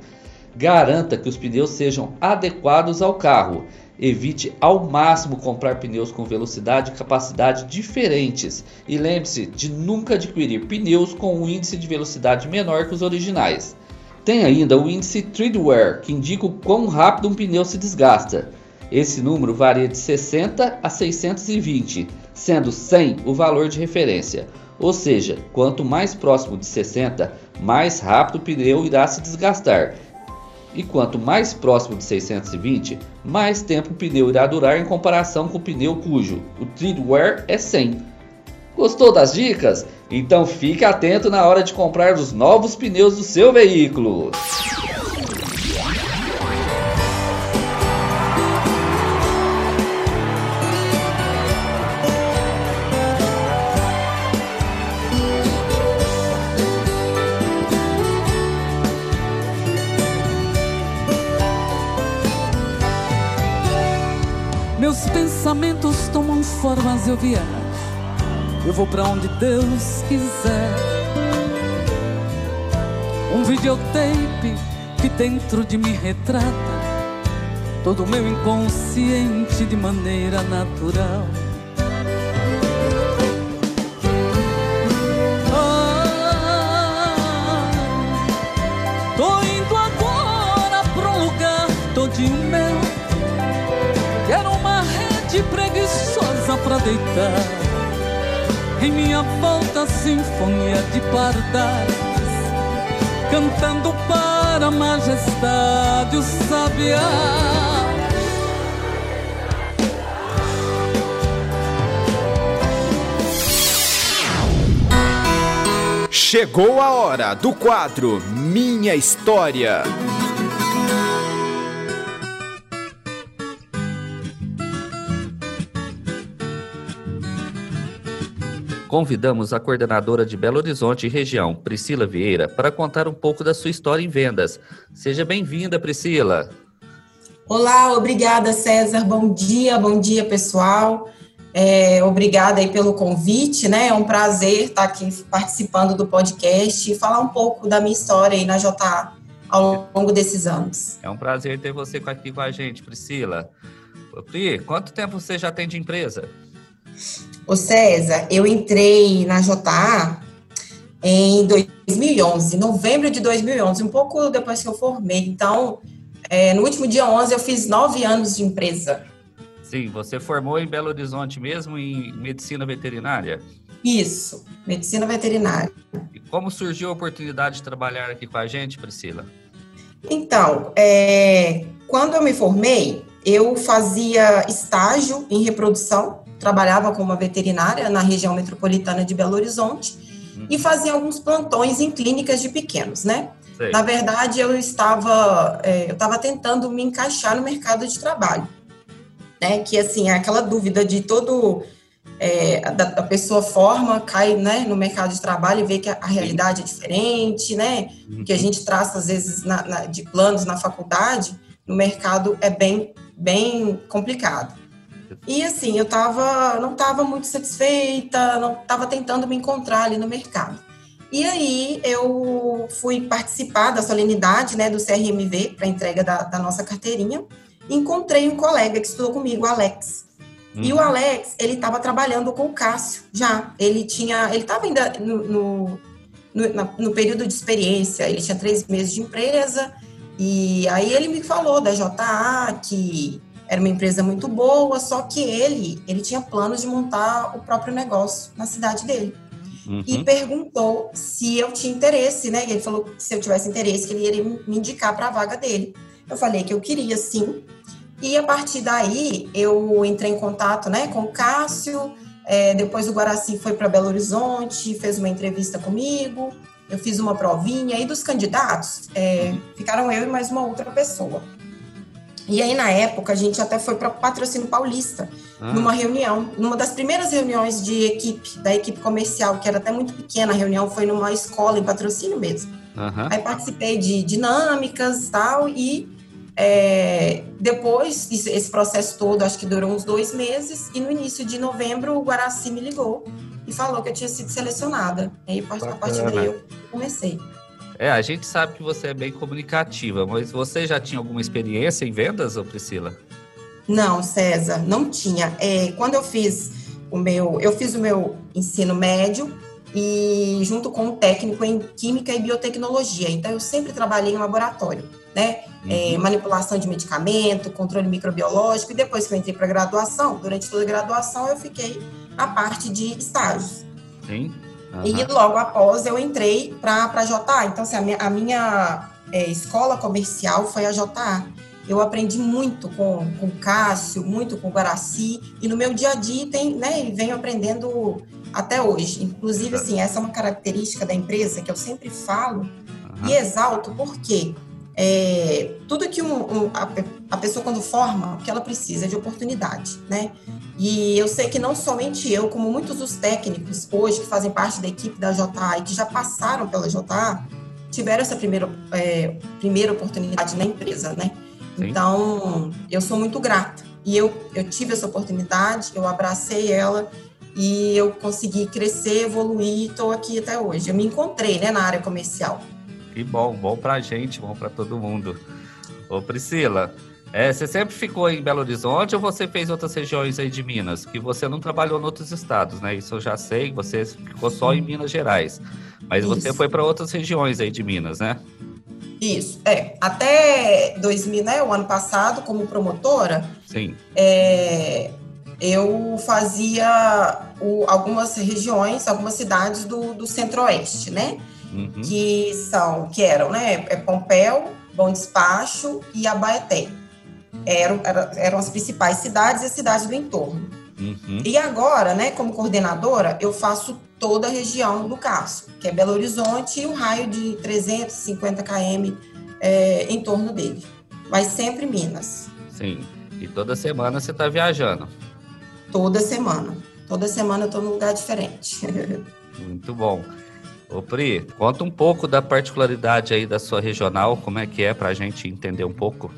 Garanta que os pneus sejam adequados ao carro Evite ao máximo comprar pneus com velocidade e capacidade diferentes e lembre-se de nunca adquirir pneus com um índice de velocidade menor que os originais. Tem ainda o índice Treadwear, que indica o quão rápido um pneu se desgasta. Esse número varia de 60 a 620, sendo 100 o valor de referência. Ou seja, quanto mais próximo de 60, mais rápido o pneu irá se desgastar e quanto mais próximo de 620, mais tempo o pneu irá durar em comparação com o pneu cujo o tread é 100. Gostou das dicas? Então fique atento na hora de comprar os novos pneus do seu veículo. Eu viajo. Eu vou para onde Deus quiser. Um videotape que dentro de mim retrata todo o meu inconsciente de maneira natural. Deitar. Em minha volta, sinfonia de pardais, cantando para a majestade o sabiá. Chegou a hora do quadro Minha História. Convidamos a coordenadora de Belo Horizonte e região, Priscila Vieira, para contar um pouco da sua história em vendas. Seja bem-vinda, Priscila. Olá, obrigada, César. Bom dia, bom dia, pessoal. É, obrigada aí pelo convite, né? É um prazer estar aqui participando do podcast e falar um pouco da minha história aí na JA ao longo desses anos. É um prazer ter você aqui com a gente, Priscila. Pri, quanto tempo você já tem de empresa? Ô César, eu entrei na JA em 2011, novembro de 2011, um pouco depois que eu formei. Então, é, no último dia 11, eu fiz nove anos de empresa. Sim, você formou em Belo Horizonte mesmo em medicina veterinária? Isso, medicina veterinária. E como surgiu a oportunidade de trabalhar aqui com a gente, Priscila? Então, é, quando eu me formei, eu fazia estágio em reprodução trabalhava como uma veterinária na região metropolitana de Belo Horizonte uhum. e fazia alguns plantões em clínicas de pequenos, né? Sei. Na verdade, eu estava, é, eu estava tentando me encaixar no mercado de trabalho, né? Que assim é aquela dúvida de todo é, a, a, pessoa forma, cai né, no mercado de trabalho e vê que a, a realidade é diferente, né? Uhum. Que a gente traça às vezes na, na, de planos na faculdade, no mercado é bem bem complicado. E assim, eu tava, não estava muito satisfeita, não estava tentando me encontrar ali no mercado. E aí eu fui participar da solenidade né, do CRMV para entrega da, da, nossa carteirinha. Encontrei um colega que estudou comigo, o Alex. Uhum. E o uhum. Alex, ele estava trabalhando com o Cássio já. Ele tinha, ele estava ainda no, no, no, no período de experiência, ele tinha três meses de empresa. E aí ele me falou da JA, que era uma empresa muito boa, só que ele, ele tinha planos de montar o próprio negócio na cidade dele. Uhum. E perguntou se eu tinha interesse, né? E ele falou que se eu tivesse interesse, que ele iria me indicar para a vaga dele. Eu falei que eu queria, sim. E a partir daí, eu entrei em contato né, com o Cássio, é, depois o Guaraci foi para Belo Horizonte, fez uma entrevista comigo, eu fiz uma provinha, e dos candidatos, é, ficaram eu e mais uma outra pessoa. E aí, na época, a gente até foi para o Patrocínio Paulista, ah. numa reunião, numa das primeiras reuniões de equipe, da equipe comercial, que era até muito pequena, a reunião foi numa escola em patrocínio mesmo. Uhum. Aí participei de dinâmicas e tal, e é, depois, esse processo todo, acho que durou uns dois meses, e no início de novembro, o Guaraci me ligou e falou que eu tinha sido selecionada. Aí, a partir daí, eu comecei. É, a gente sabe que você é bem comunicativa, mas você já tinha alguma experiência em vendas, ou Priscila? Não, César, não tinha. É, quando eu fiz o meu, eu fiz o meu ensino médio e junto com um técnico em química e biotecnologia. Então eu sempre trabalhei em laboratório, né? É, uhum. É, manipulação de medicamento, controle microbiológico e depois que eu entrei para graduação, durante toda a graduação eu fiquei na parte de estágios. Sim. Uhum. E logo após eu entrei para a JA. Então, assim, a minha, a minha é, escola comercial foi a JA. Eu aprendi muito com, com o Cássio, muito com o Guaraci, e no meu dia a dia tem, né, venho aprendendo até hoje. Inclusive, assim, essa é uma característica da empresa que eu sempre falo uhum. e exalto, porque é, tudo que um, um, a, a, pessoa quando forma, o que ela precisa é de oportunidade, né? E eu sei que não somente eu, como muitos dos técnicos hoje que fazem parte da equipe da JA e que já passaram pela JA, tiveram essa primeira, é, primeira oportunidade na empresa, né? Sim. Então, eu sou muito grata. E eu, eu tive essa oportunidade, eu abracei ela e eu consegui crescer, evoluir e estou aqui até hoje. Eu me encontrei né, na área comercial. Que bom, bom pra gente, bom para todo mundo. Ô Priscila, é, você sempre ficou em Belo Horizonte ou você fez outras regiões aí de Minas? Que você não trabalhou em outros estados, né? Isso eu já sei, você ficou só em Minas Gerais. Mas Isso. você foi para outras regiões aí de Minas, né? Isso, é. Até 2000, né, o ano passado, como promotora, Sim. É, eu fazia o, algumas regiões, algumas cidades do, do centro-oeste, né? Uhum. Que são, que eram, né? É Pompéu, Bom Despacho e Abaeté. Eram, eram as principais cidades e as cidades do entorno. Uhum. E agora, né, como coordenadora, eu faço toda a região do CASO, que é Belo Horizonte e um raio de 350 km é, em torno dele. Mas sempre Minas. Sim. E toda semana você está viajando. Toda semana. Toda semana eu estou num lugar diferente. Muito bom. Ô Pri, conta um pouco da particularidade aí da sua regional, como é que é para a gente entender um pouco.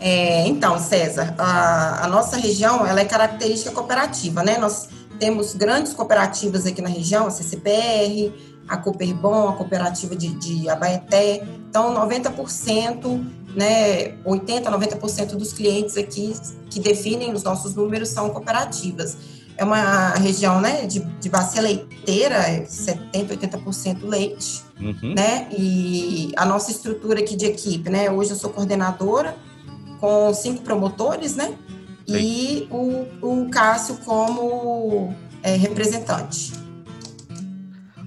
É, então, César, a, a, nossa região ela é característica cooperativa, né? Nós temos grandes cooperativas aqui na região, a CCPR, a Cooperbon, a cooperativa de, de Abaeté. Então, 90%, né, 80%, 90% dos clientes aqui que definem os nossos números são cooperativas. É uma região né, de, de bacia leiteira, 70%, 80% leite, uhum. né? E a nossa estrutura aqui de equipe, né? Hoje eu sou coordenadora com cinco promotores, né? Sim. E o, o Cássio como é, representante.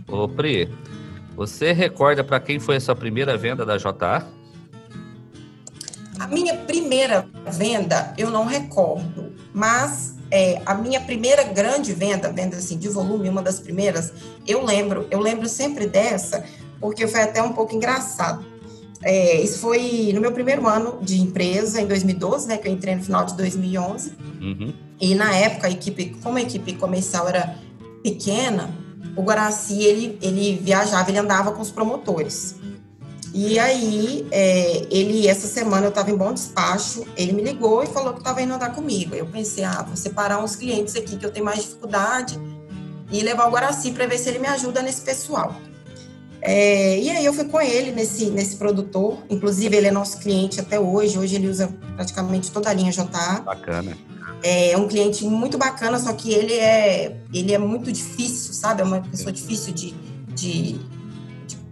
Ô, Pri, você recorda para quem foi a sua primeira venda da JA? A minha primeira venda eu não recordo, mas é, a minha primeira grande venda, venda assim de volume, uma das primeiras, eu lembro, eu lembro sempre dessa, porque foi até um pouco engraçado. É, isso foi no meu primeiro ano de empresa, em 2012, né, que eu entrei no final de 2011. Uhum. E na época, a equipe, como a equipe comercial era pequena, o Guaraci, ele, ele viajava, ele andava com os promotores. E aí, é, ele, essa semana eu estava em bom despacho, ele me ligou e falou que estava indo andar comigo. Eu pensei, ah, vou separar uns clientes aqui que eu tenho mais dificuldade e levar o Guaraci para ver se ele me ajuda nesse pessoal. É, e aí eu fui com ele nesse, nesse produtor, inclusive ele é nosso cliente até hoje, hoje ele usa praticamente toda a linha JA. Bacana. É um cliente muito bacana, só que ele é, ele é muito difícil, sabe? É uma pessoa difícil de, de, de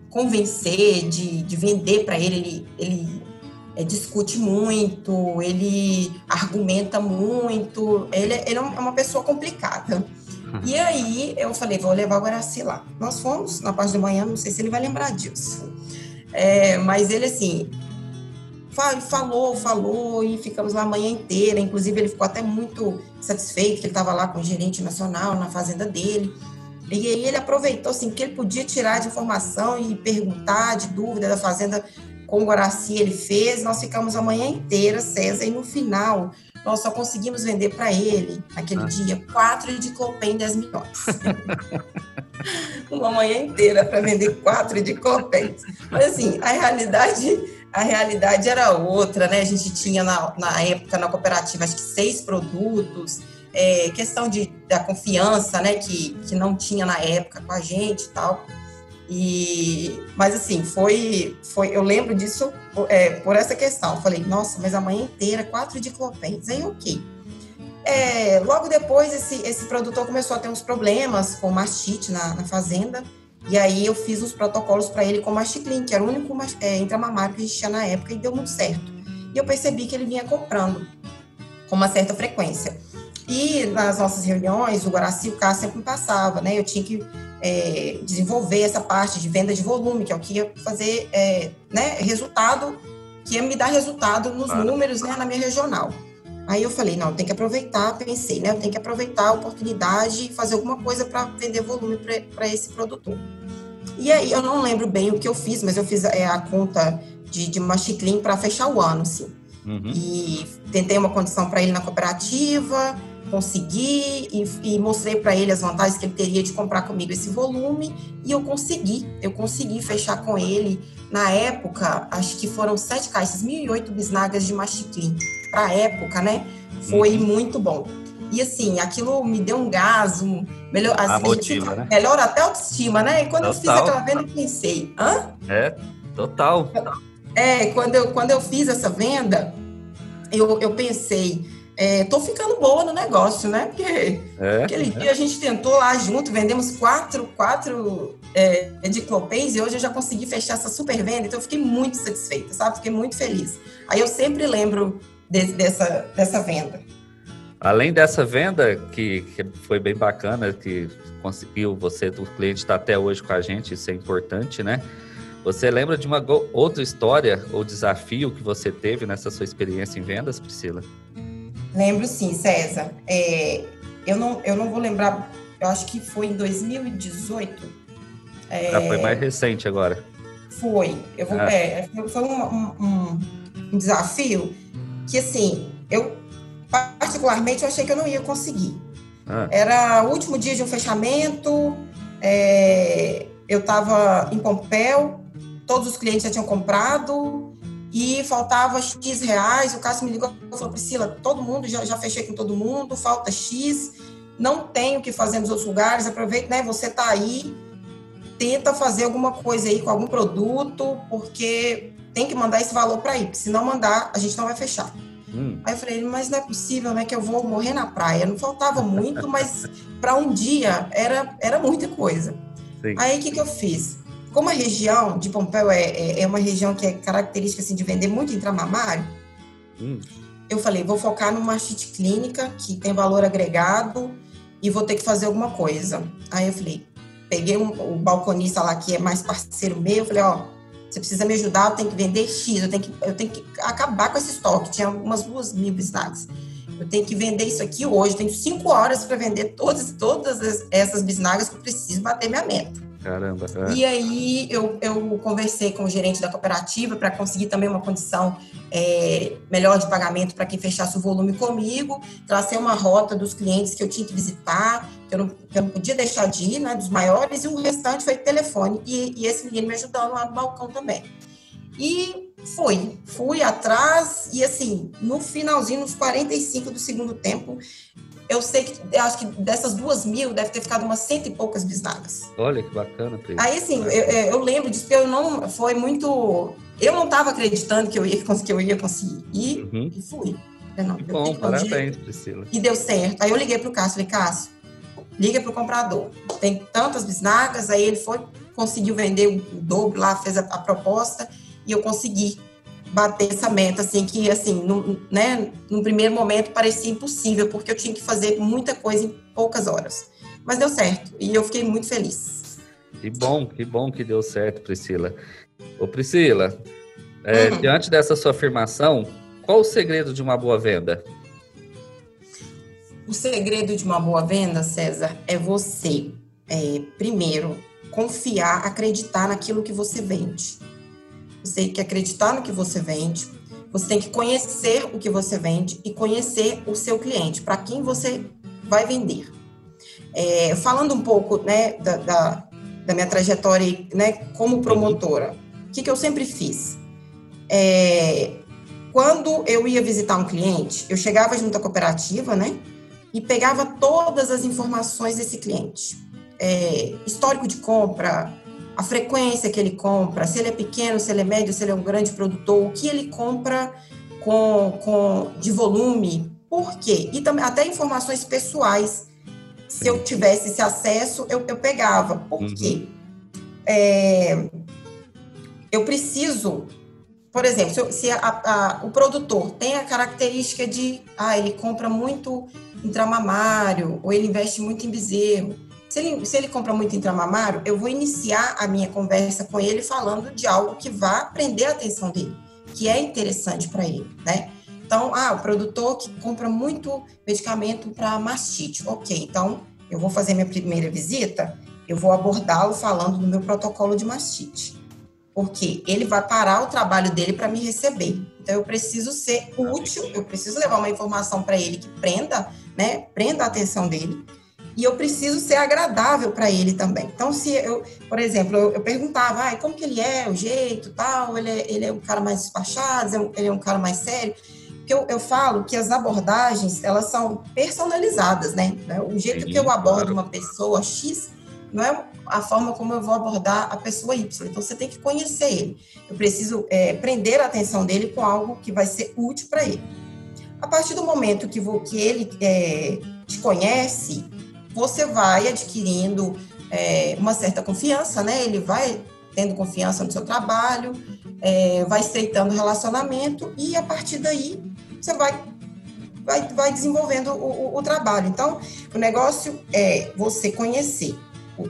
convencer, de, de vender para ele. Ele, ele é, discute muito, ele argumenta muito, ele, ele é uma pessoa complicada. E aí eu falei, vou levar o Guaraci lá. Nós fomos na parte da manhã, não sei se ele vai lembrar disso. É, mas ele assim, falou, falou e ficamos lá a manhã inteira. Inclusive, ele ficou até muito satisfeito que ele estava lá com o gerente nacional na fazenda dele. E aí ele aproveitou assim que ele podia tirar de informação e perguntar de dúvida da fazenda com o Guaraci ele fez. Nós ficamos a manhã inteira, César, e no final nós só conseguimos vender para ele, naquele ah. dia, quatro de Clopem 10 milhões. Uma manhã inteira para vender quatro de Clopem. Mas assim, a realidade, a realidade era outra, né? A gente tinha na, na época na cooperativa acho que seis produtos, é, questão de, da confiança, né? Que, que não tinha na época com a gente e tal. E, mas assim, foi, foi, eu lembro disso é, por essa questão. Falei, nossa, mas a manhã inteira, quatro diclopentes, aí ok. É, logo depois, esse, esse produtor começou a ter uns problemas com mastite na, na fazenda, e aí eu fiz os protocolos para ele com Masticlin, que era o único é, intramamário que a gente tinha na época, e deu muito certo. E eu percebi que ele vinha comprando com uma certa frequência. E nas nossas reuniões, o Guaraci, o Cássio sempre me passava, né? Eu tinha que é, desenvolver essa parte de venda de volume, que é o que ia fazer é, né, resultado, que ia me dar resultado nos claro. números né, na minha regional. Aí eu falei, não, tem que aproveitar, pensei, né? Eu tenho que aproveitar a oportunidade e fazer alguma coisa para vender volume para esse produtor. E aí eu não lembro bem o que eu fiz, mas eu fiz é, a conta de, de Machiclin para fechar o ano, assim. Uhum. E tentei uma condição para ele na cooperativa, consegui e, e mostrei para ele as vantagens que ele teria de comprar comigo esse volume e eu consegui, eu consegui fechar com ele na época, acho que foram sete caixas, mil e oito bisnagas de machiclin. Para a época, né? Foi uhum. muito bom. E assim, aquilo me deu um gás, um melhor, assim, motiva, né? melhor até a autoestima, né? E quando total. eu fiz aquela venda, eu pensei, hã? É, total. É, quando eu, quando eu fiz essa venda, eu, eu pensei, é, tô ficando boa no negócio, né? Porque é, aquele é. dia a gente tentou lá junto, vendemos quatro, quatro é, diclopens e hoje eu já consegui fechar essa super venda, então eu fiquei muito satisfeita, sabe? Fiquei muito feliz. Aí eu sempre lembro de, dessa, dessa venda. Além dessa venda, que, que foi bem bacana, que conseguiu você, do cliente, estar até hoje com a gente, isso é importante, né? Você lembra de uma outra história ou desafio que você teve nessa sua experiência em vendas, Priscila? Lembro sim, César. É, eu, não, eu não vou lembrar, eu acho que foi em 2018. É, ah, foi mais recente agora. Foi. Eu vou, ah. é, foi um, um, um, desafio que, assim, eu particularmente eu achei que eu não ia conseguir. Ah. Era o último dia de um fechamento, é, eu estava em Pompéu, todos os clientes já tinham comprado, e faltava X reais. O Cássio me ligou e falou: Priscila, todo mundo, já, já fechei com todo mundo, falta X, não tem o que fazer nos outros lugares. Aproveita, né? Você está aí, tenta fazer alguma coisa aí com algum produto, porque tem que mandar esse valor para aí, se não mandar, a gente não vai fechar. Hum. Aí eu falei, mas não é possível, né? Que eu vou morrer na praia. Não faltava muito, mas para um dia era, era muita coisa. Sim. Aí o que, que eu fiz? Como a região de Pompéu é, é, é, uma região que é característica assim, de vender muito intramamário, hum. eu falei, vou focar numa mastite clínica que tem valor agregado e vou ter que fazer alguma coisa. Aí eu falei, peguei um, o balconista lá que é mais parceiro meu, falei, ó, você precisa me ajudar, eu tenho que vender X, eu tenho que, eu tenho que acabar com esse estoque. Tinha umas duas mil bisnagas. Eu tenho que vender isso aqui hoje, tenho cinco horas para vender todas, todas essas bisnagas que eu preciso bater minha meta. Caramba. E aí eu, eu conversei com o gerente da cooperativa para conseguir também uma condição é, melhor de pagamento para quem fechasse o volume comigo, tracei uma rota dos clientes que eu tinha que visitar, que eu não, que eu não podia deixar de ir, né, dos maiores, e o restante foi telefone. E, e esse menino me ajudando lá no balcão também. E fui, fui atrás, e assim, no finalzinho, nos 45 do segundo tempo, eu sei que, eu acho que dessas duas mil, deve ter ficado umas cento e poucas bisnagas. Olha que bacana, Pedro. Aí, assim, eu, eu lembro disso, eu não, foi muito, eu não estava acreditando que eu ia, que eu ia conseguir, e, uhum. e fui. não, Bom, parabéns, Priscila. E deu certo. Aí eu liguei para o Cássio, falei, Cássio, liga para o comprador. Tem tantas bisnagas, aí ele foi, conseguiu vender o dobro lá, fez a, a proposta, e eu consegui bater essa meta, assim, que, assim, no, né, no primeiro momento parecia impossível, porque eu tinha que fazer muita coisa em poucas horas. Mas deu certo, e eu fiquei muito feliz. Que bom, que bom que deu certo, Priscila. Ô, Priscila, é, uhum. diante dessa sua afirmação, qual o segredo de uma boa venda? O segredo de uma boa venda, César, é você, é, primeiro, confiar, acreditar naquilo que você vende. Você tem que acreditar no que você vende, você tem que conhecer o que você vende e conhecer o seu cliente, para quem você vai vender. É, falando um pouco né, da, da, da, minha trajetória né, como promotora, o que, que eu sempre fiz? É, quando eu ia visitar um cliente, eu chegava junto à cooperativa, né? E pegava todas as informações desse cliente. É, histórico de compra, a frequência que ele compra, se ele é pequeno, se ele é médio, se ele é um grande produtor, o que ele compra com, com de volume, por quê? E também até informações pessoais. Se eu tivesse esse acesso, eu, eu pegava. Por uhum. quê? É, eu preciso, por exemplo, se, se a, a, o produtor tem a característica de, ah, ele compra muito intramamário, ou ele investe muito em bezerro, se ele, se ele compra muito intramamário, eu vou iniciar a minha conversa com ele falando de algo que vá prender a atenção dele, que é interessante para ele, né? Então, ah, o produtor que compra muito medicamento para mastite. Ok, então eu vou fazer minha primeira visita, eu vou abordá-lo falando do meu protocolo de mastite. Porque ele vai parar o trabalho dele para me receber. Então eu preciso ser útil, eu preciso levar uma informação para ele que prenda, né, prenda a atenção dele e eu preciso ser agradável para ele também. Então, se eu, por exemplo, eu, eu perguntava, ah, como que ele é, o jeito, tal, ele é, ele é um cara mais despachado, ele é um cara mais sério. Porque eu, eu falo que as abordagens, elas são personalizadas, né? O jeito Sim, que eu abordo claro. uma pessoa X não é a forma como eu vou abordar a pessoa Y. Então, você tem que conhecer ele. Eu preciso é, prender a atenção dele com algo que vai ser útil para ele. A partir do momento que, vou, que ele é, te conhece, você vai adquirindo é, uma certa confiança, né? Ele vai tendo confiança no seu trabalho, é, vai estreitando o relacionamento e a partir daí você vai, vai, vai desenvolvendo o, o, o trabalho. Então, o negócio é você conhecer,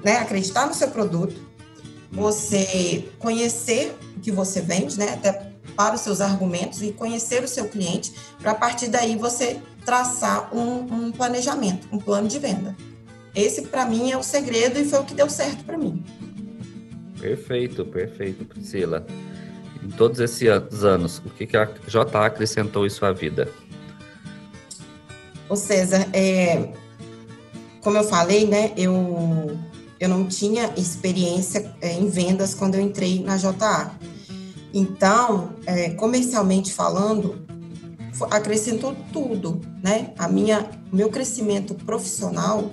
né? Acreditar no seu produto, você conhecer o que você vende, né? Até para os seus argumentos e conhecer o seu cliente, para a partir daí você traçar um, um planejamento, um plano de venda. Esse, para mim, é o segredo e foi o que deu certo para mim. Perfeito, perfeito, Priscila. Em todos esses anos, o que, que a JA acrescentou em sua vida? Ô César, é, como eu falei, né, eu, eu não tinha experiência é, em vendas quando eu entrei na JA. Então, é, comercialmente falando, acrescentou tudo, né? A minha, meu crescimento profissional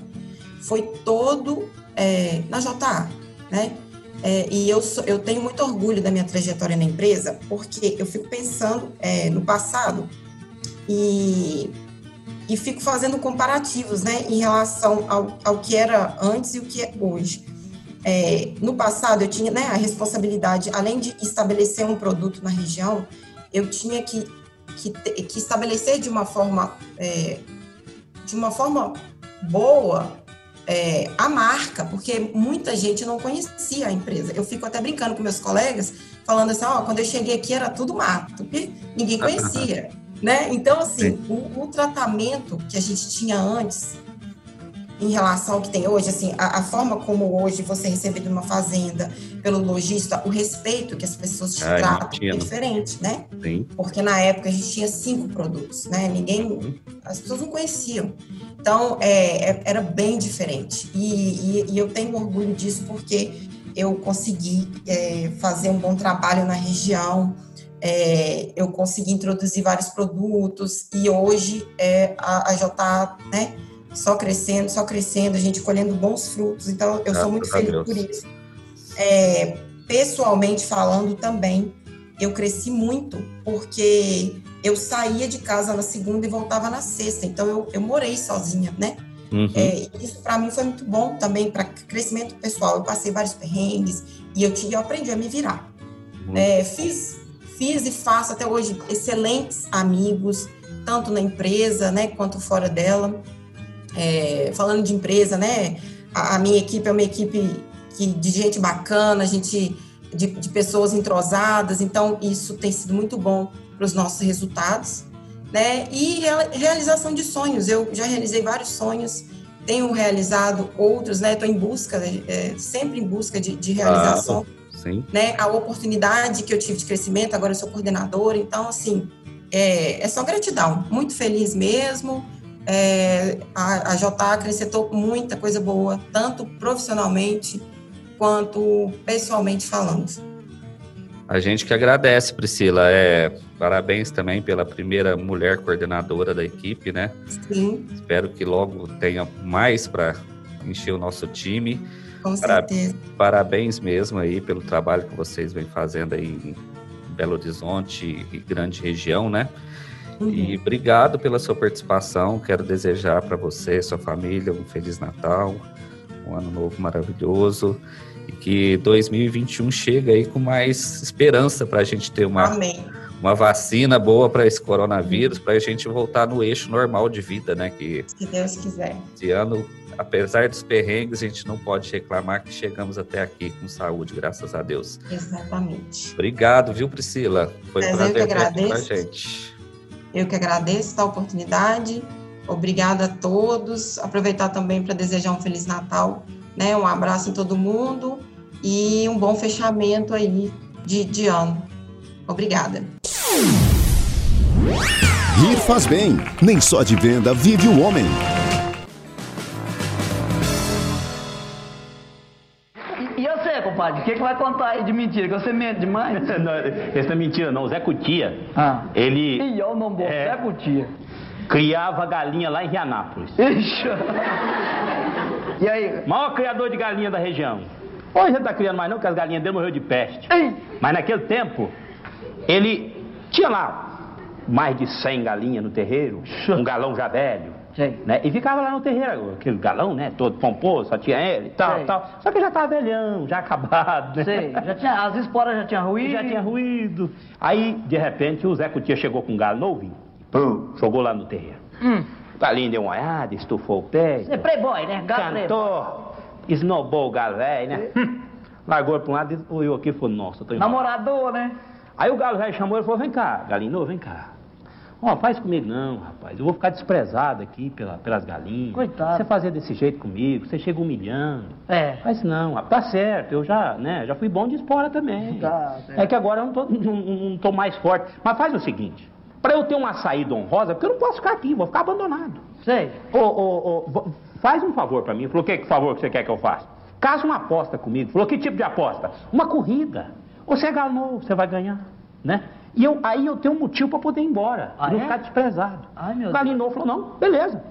foi todo é, na JA, né? É, e eu, sou, eu tenho muito orgulho da minha trajetória na empresa, porque eu fico pensando é, no passado e, e fico fazendo comparativos né, em relação ao, ao que era antes e o que é hoje. É, no passado, eu tinha né, a responsabilidade, além de estabelecer um produto na região, eu tinha que, que, que estabelecer de uma forma, é, de uma forma boa é, a marca, porque muita gente não conhecia a empresa. Eu fico até brincando com meus colegas, falando assim, ó, oh, quando eu cheguei aqui era tudo mato, porque ninguém conhecia, né? Então, assim, o, o, tratamento que a gente tinha antes em relação ao que tem hoje, assim, a, a, forma como hoje você é recebido numa fazenda pelo lojista, o respeito que as pessoas te ah, tratam é diferente, né? Sim. Porque na época a gente tinha cinco produtos, né? Ninguém, uhum. as pessoas não conheciam. Então, é, é, era bem diferente. E, e, e, eu tenho orgulho disso porque eu consegui é, fazer um bom trabalho na região, é, eu consegui introduzir vários produtos e hoje é, a, a JA, né, só crescendo, só crescendo, a gente colhendo bons frutos. Então, eu sou muito feliz por isso. É, pessoalmente falando também, eu cresci muito porque eu saía de casa na segunda e voltava na sexta. Então eu, eu morei sozinha, né? Uhum. É, isso para mim foi muito bom também para crescimento pessoal. Eu passei vários perrengues e eu, tive, eu aprendi a me virar. Uhum. É, fiz fiz e faço até hoje excelentes amigos, tanto na empresa, né, quanto fora dela. É, falando de empresa, né, a, a, minha equipe é uma equipe que, de gente bacana, gente de, de pessoas entrosadas, então isso tem sido muito bom para os nossos resultados, né? E realização de sonhos. Eu já realizei vários sonhos, tenho realizado outros, né? Estou em busca, é, sempre em busca de, de realização. Ah, sim. Né? A oportunidade que eu tive de crescimento, agora eu sou coordenadora, então, assim, é, é só gratidão. Muito feliz mesmo. É, a, a JA acrescentou muita coisa boa, tanto profissionalmente quanto pessoalmente falando. A gente que agradece, Priscila. É, parabéns também pela primeira mulher coordenadora da equipe, né? Sim. Espero que logo tenha mais para encher o nosso time. Com certeza. Parabéns mesmo aí pelo trabalho que vocês vêm fazendo aí em Belo Horizonte e grande região, né? Uhum. E obrigado pela sua participação. Quero desejar para você e sua família um Feliz Natal, um ano novo maravilhoso e que 2021 chega aí com mais esperança para a gente ter uma, uma vacina boa para esse coronavírus, para a gente voltar no eixo normal de vida, né? Que se Deus quiser. Esse ano, apesar dos perrengues, a gente não pode reclamar que chegamos até aqui com saúde, graças a Deus. Exatamente. Obrigado, viu, Priscila? Foi um prazer agradeço. pra gente. Eu que agradeço essa oportunidade. Obrigada a todos. Aproveitar também para desejar um Feliz Natal né? Um abraço em todo mundo e um bom fechamento aí de, de ano. Obrigada. Rir faz bem, nem só de venda vive o homem. O que, que vai contar aí de mentira? Que você mente demais? não é mentira, não. O Zé Cutia. Ah. Ele. E eu não vou, é, Zé Cutia. Criava galinha lá em Rianápolis. Ixi. E aí? Maior criador de galinha da região. Hoje ele está criando mais não, porque as galinhas dele morreu de peste. Ei. Mas naquele tempo, ele tinha lá mais de 100 galinhas no terreiro, um galão já velho. Sei. Né? E ficava lá no terreiro, aquele galão, né? Todo pomposo, só tinha ele e tal, Sei. tal. Só que já estava velhão, já acabado, né? Sei. Já tinha, as esporas já tinham ruído. Já tinha ruído. Aí, de repente, o Zé Cutia chegou com um galo novinho. Pum, jogou lá no terreiro. Hum. Galinha deu uma olhada, estufou o pé. Você é playboy, né? Galo Cantou, esnobou o galo velho, né? Hum. Largou para um lado e olhou aqui e falou, nossa, eu tô embora. Namorador, né? Aí o galo velho chamou e falou, vem cá, galinho novo, vem cá. Ó, faz comigo não, rapaz. Eu vou ficar desprezado aqui pela, pelas galinhas. Coitado. Você fazer desse jeito comigo, você chega humilhando. É. Faz não, rapaz, tá certo. Eu já, né, já fui bom de espora também. Tá, é. que agora eu não tô, não, não tô mais forte. Mas faz o seguinte, para eu ter uma saída honrosa, porque eu não posso ficar aqui, vou ficar abandonado. Sei. Ô, ô, ô, faz um favor para mim. Falou, que, que favor que você quer que eu faça? Casa uma aposta comigo. Falou, que tipo de aposta? Uma corrida. Você ganhou, você vai ganhar, né? E eu, aí eu tenho um motivo para poder ir embora. Ah, não é? ficar desprezado. Ai, meu o Galinou falou, não, beleza.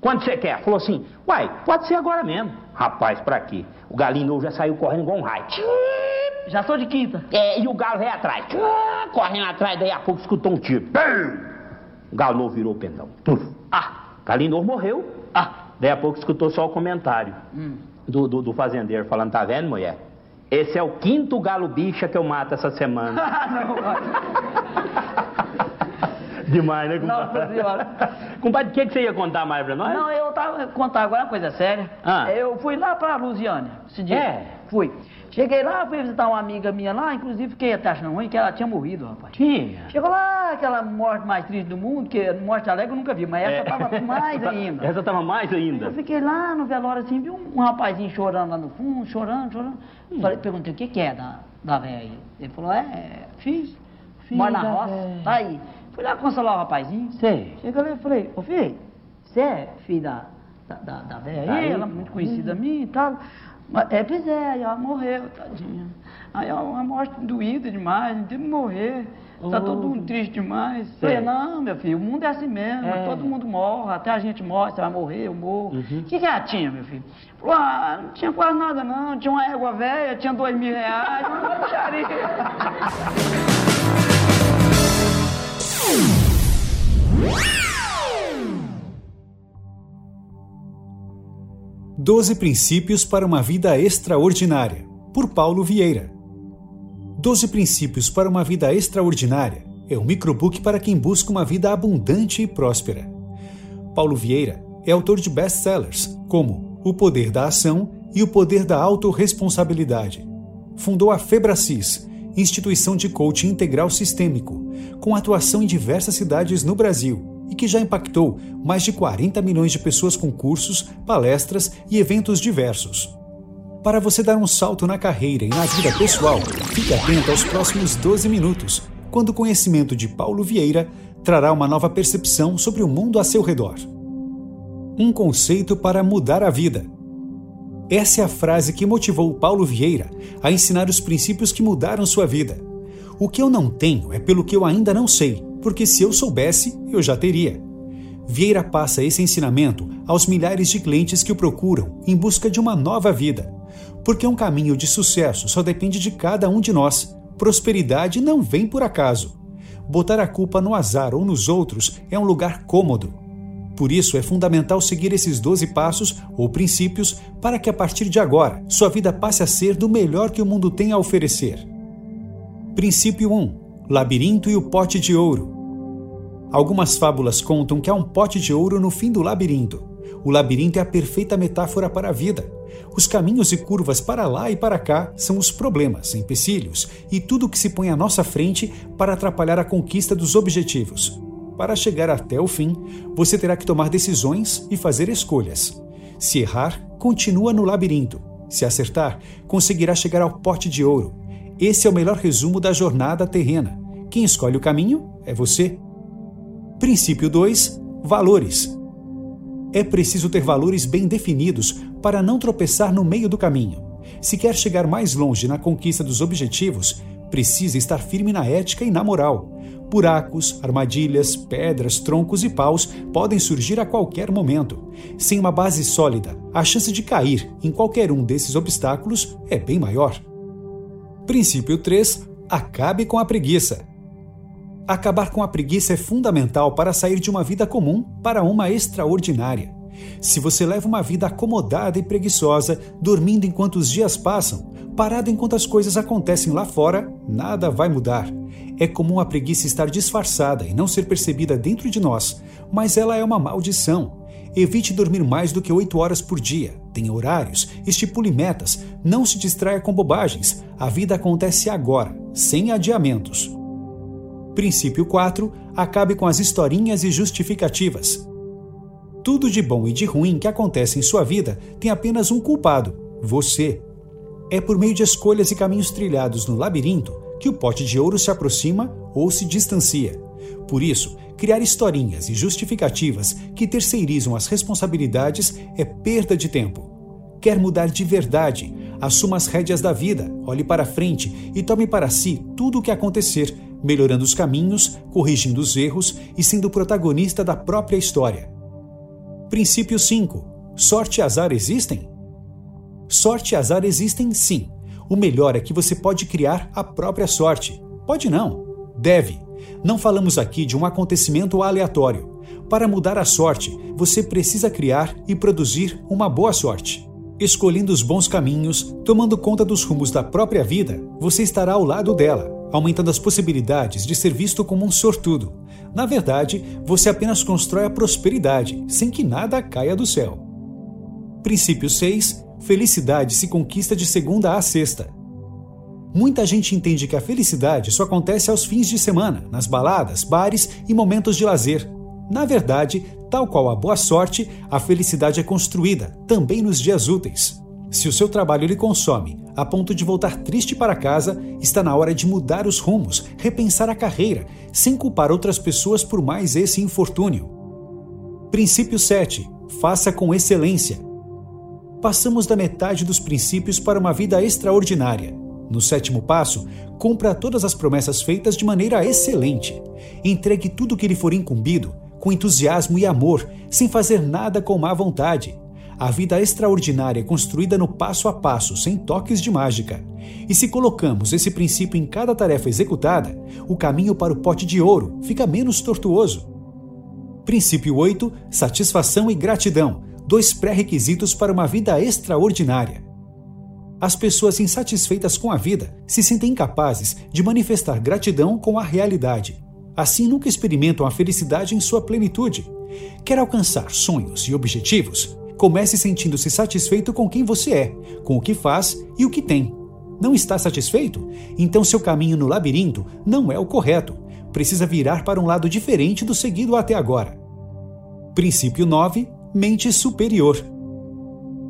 Quando você quer? Falou assim, uai, pode ser agora mesmo. Rapaz, pra quê? O Galinou já saiu correndo igual um raio. Já sou de quinta. É, e o galo veio atrás. Correndo atrás, daí a pouco escutou um tiro. O galo novo virou o pendão. Tuf. Ah, Galinor morreu. Ah, daí a pouco escutou só o comentário Hum. do, do, do fazendeiro falando, tá vendo, mulher? Esse é o quinto galo bicha que eu mato essa semana. Demais, né, compadre? Nossa senhora. compadre, o que, que você ia contar mais pra nós? Não, eu tava contar agora uma coisa séria. Ah. Eu fui lá pra Lusiânia esse dia. É? Fui. Cheguei lá, fui visitar uma amiga minha lá, inclusive fiquei até achando ruim que ela tinha morrido, rapaz. Tinha. Chegou lá, aquela morte mais triste do mundo, que morte alegre eu nunca vi, mas essa É. tava mais ainda. Essa tava mais ainda. Eu fiquei lá no velório assim, vi um, um rapazinho chorando lá no fundo, chorando, chorando. Hum. Falei, perguntei o que, que é da, da velha aí. Ele falou, é, fiz. Filho Mora na roça, véia. tá aí. Fui lá consolar o rapazinho. Sei. Cheguei lá e falei, ô filho, você é filho da, da, da, da velha Tá aí? Ela é muito conhecida minha e tal. Mas, é, pois é, aí ela morreu, tadinha. Aí é uma morte doída demais, não tem que morrer. Tá Oh. todo mundo triste demais. Sei. Falei, não, meu filho, o mundo é assim mesmo, É. todo mundo morre, até a gente morre, você vai morrer, eu morro. O Uhum. que, que ela tinha, meu filho? Falou, ah, não tinha quase nada não, tinha uma égua velha, tinha dois mil reais, uma baixaria. 12 Princípios para uma Vida Extraordinária, por Paulo Vieira. 12 Princípios para uma Vida Extraordinária é um microbook para quem busca uma vida abundante e próspera. Paulo Vieira é autor de best-sellers como O Poder da Ação e O Poder da Autoresponsabilidade. Fundou a Febracis, instituição de coaching integral sistêmico, com atuação em diversas cidades no Brasil e que já impactou mais de 40 milhões de pessoas com cursos, palestras e eventos diversos. Para você dar um salto na carreira e na vida pessoal, fique atento aos próximos 12 minutos, quando o conhecimento de Paulo Vieira trará uma nova percepção sobre o mundo a seu redor. Um conceito para mudar a vida. Essa é a frase que motivou Paulo Vieira a ensinar os princípios que mudaram sua vida. O que eu não tenho é pelo que eu ainda não sei, porque se eu soubesse, eu já teria. Vieira passa esse ensinamento aos milhares de clientes que o procuram em busca de uma nova vida. Porque um caminho de sucesso só depende de cada um de nós. Prosperidade não vem por acaso. Botar a culpa no azar ou nos outros é um lugar cômodo. Por isso é fundamental seguir esses 12 passos ou princípios para que a partir de agora sua vida passe a ser do melhor que o mundo tem a oferecer. Princípio 1: Labirinto e o pote de ouro. Algumas fábulas contam que há um pote de ouro no fim do labirinto. O labirinto é a perfeita metáfora para a vida. Os caminhos e curvas para lá e para cá são os problemas, empecilhos e tudo o que se põe à nossa frente para atrapalhar a conquista dos objetivos. Para chegar até o fim, você terá que tomar decisões e fazer escolhas. Se errar, continua no labirinto. Se acertar, conseguirá chegar ao pote de ouro. Esse é o melhor resumo da jornada terrena. Quem escolhe o caminho é você. Princípio 2: Valores. É preciso ter valores bem definidos para não tropeçar no meio do caminho. Se quer chegar mais longe na conquista dos objetivos, precisa estar firme na ética e na moral. Buracos, armadilhas, pedras, troncos e paus podem surgir a qualquer momento. Sem uma base sólida, a chance de cair em qualquer um desses obstáculos é bem maior. Princípio 3: Acabe com a preguiça. Acabar com a preguiça é fundamental para sair de uma vida comum para uma extraordinária. Se você leva uma vida acomodada e preguiçosa, dormindo enquanto os dias passam, parado enquanto as coisas acontecem lá fora, nada vai mudar. É comum a preguiça estar disfarçada e não ser percebida dentro de nós, mas ela é uma maldição. Evite dormir mais do que 8 horas por dia. Tenha horários, estipule metas, não se distraia com bobagens. A vida acontece agora, sem adiamentos. Princípio 4. Acabe com as historinhas e justificativas. Tudo de bom e de ruim que acontece em sua vida tem apenas um culpado: você. É por meio de escolhas e caminhos trilhados no labirinto que o pote de ouro se aproxima ou se distancia. Por isso, criar historinhas e justificativas que terceirizam as responsabilidades é perda de tempo. Quer mudar de verdade? Assuma as rédeas da vida, olhe para frente e tome para si tudo o que acontecer melhorando os caminhos, corrigindo os erros e sendo protagonista da própria história. Princípio 5. Sorte e azar existem? Sorte e azar existem sim. O melhor é que você pode criar a própria sorte. Pode não. Deve. Não falamos aqui de um acontecimento aleatório. Para mudar a sorte, você precisa criar e produzir uma boa sorte. Escolhendo os bons caminhos, tomando conta dos rumos da própria vida, você estará ao lado dela, aumentando as possibilidades de ser visto como um sortudo. Na verdade, você apenas constrói a prosperidade, sem que nada caia do céu. Princípio 6. Felicidade se conquista de segunda a sexta. Muita gente entende que a felicidade só acontece aos fins de semana, nas baladas, bares e momentos de lazer. Na verdade, tal qual a boa sorte, a felicidade é construída também nos dias úteis. Se o seu trabalho lhe consome a ponto de voltar triste para casa, está na hora de mudar os rumos, repensar a carreira, sem culpar outras pessoas por mais esse infortúnio. Princípio 7. Faça com excelência. Passamos da metade dos princípios para uma vida extraordinária. No sétimo passo, cumpra todas as promessas feitas de maneira excelente. Entregue tudo o que lhe for incumbido, com entusiasmo e amor, sem fazer nada com má vontade a vida extraordinária é construída no passo a passo, sem toques de mágica. E se colocamos esse princípio em cada tarefa executada, o caminho para o pote de ouro fica menos tortuoso. Princípio 8: Satisfação e gratidão dois pré-requisitos para uma vida extraordinária. As pessoas insatisfeitas com a vida se sentem incapazes de manifestar gratidão com a realidade. Assim, nunca experimentam a felicidade em sua plenitude. Quer alcançar sonhos e objetivos? Comece sentindo-se satisfeito com quem você é, com o que faz e o que tem. Não está satisfeito? Então seu caminho no labirinto não é o correto. Precisa virar para um lado diferente do seguido até agora. Princípio 9: Mente superior.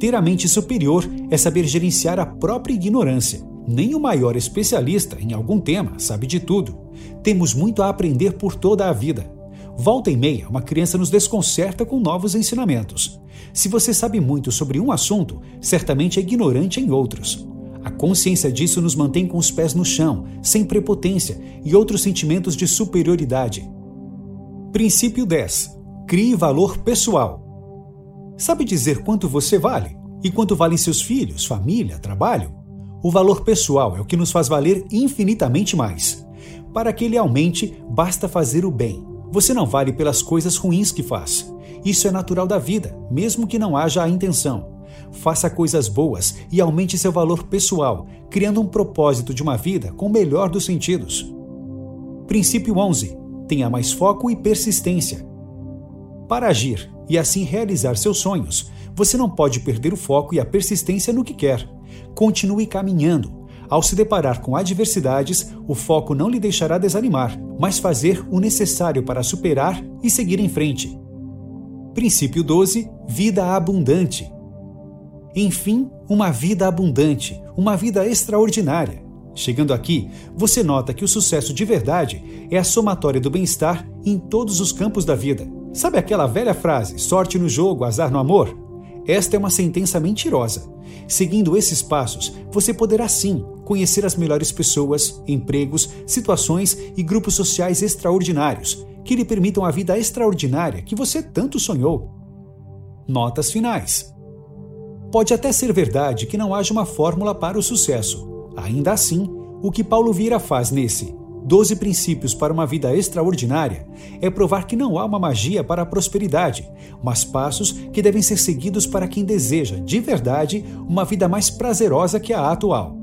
Ter a mente superior é saber gerenciar a própria ignorância. Nem o maior especialista em algum tema sabe de tudo. Temos muito a aprender por toda a vida. Volta e meia, uma criança nos desconcerta com novos ensinamentos. Se você sabe muito sobre um assunto, certamente é ignorante em outros. A consciência disso nos mantém com os pés no chão, sem prepotência e outros sentimentos de superioridade. Princípio 10. Crie valor pessoal. Sabe dizer quanto você vale? E quanto valem seus filhos, família, trabalho? O valor pessoal é o que nos faz valer infinitamente mais. Para que ele aumente, basta fazer o bem. Você não vale pelas coisas ruins que faz. Isso é natural da vida, mesmo que não haja a intenção. Faça coisas boas e aumente seu valor pessoal, criando um propósito de uma vida com o melhor dos sentidos. Princípio 11. Tenha mais foco e persistência. Para agir e assim realizar seus sonhos, você não pode perder o foco e a persistência no que quer. Continue caminhando. Ao se deparar com adversidades, o foco não lhe deixará desanimar, mas fazer o necessário para superar e seguir em frente. Princípio 12: Vida abundante. Enfim, uma vida abundante, uma vida extraordinária. Chegando aqui, você nota que o sucesso de verdade é a somatória do bem-estar em todos os campos da vida. Sabe aquela velha frase: sorte no jogo, azar no amor? Esta é uma sentença mentirosa. Seguindo esses passos, você poderá sim conhecer as melhores pessoas, empregos, situações e grupos sociais extraordinários que lhe permitam a vida extraordinária que você tanto sonhou. Notas finais. Pode até ser verdade que não haja uma fórmula para o sucesso. Ainda assim, o que Paulo Vieira faz nesse 12 princípios para uma vida extraordinária é provar que não há uma magia para a prosperidade, mas passos que devem ser seguidos para quem deseja, de verdade, uma vida mais prazerosa que a atual.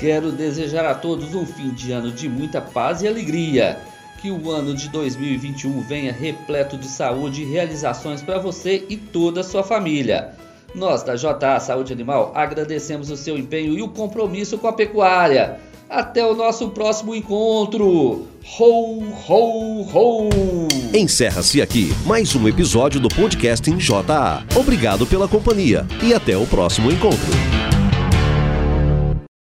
Quero desejar a todos um fim de ano de muita paz e alegria. Que o ano de 2021 venha repleto de saúde e realizações para você e toda a sua família. Nós da JA Saúde Animal agradecemos o seu empenho e o compromisso com a pecuária. Até o nosso próximo encontro. Ho, ho, ho! Encerra-se aqui mais um episódio do podcast em JA. Obrigado pela companhia e até o próximo encontro.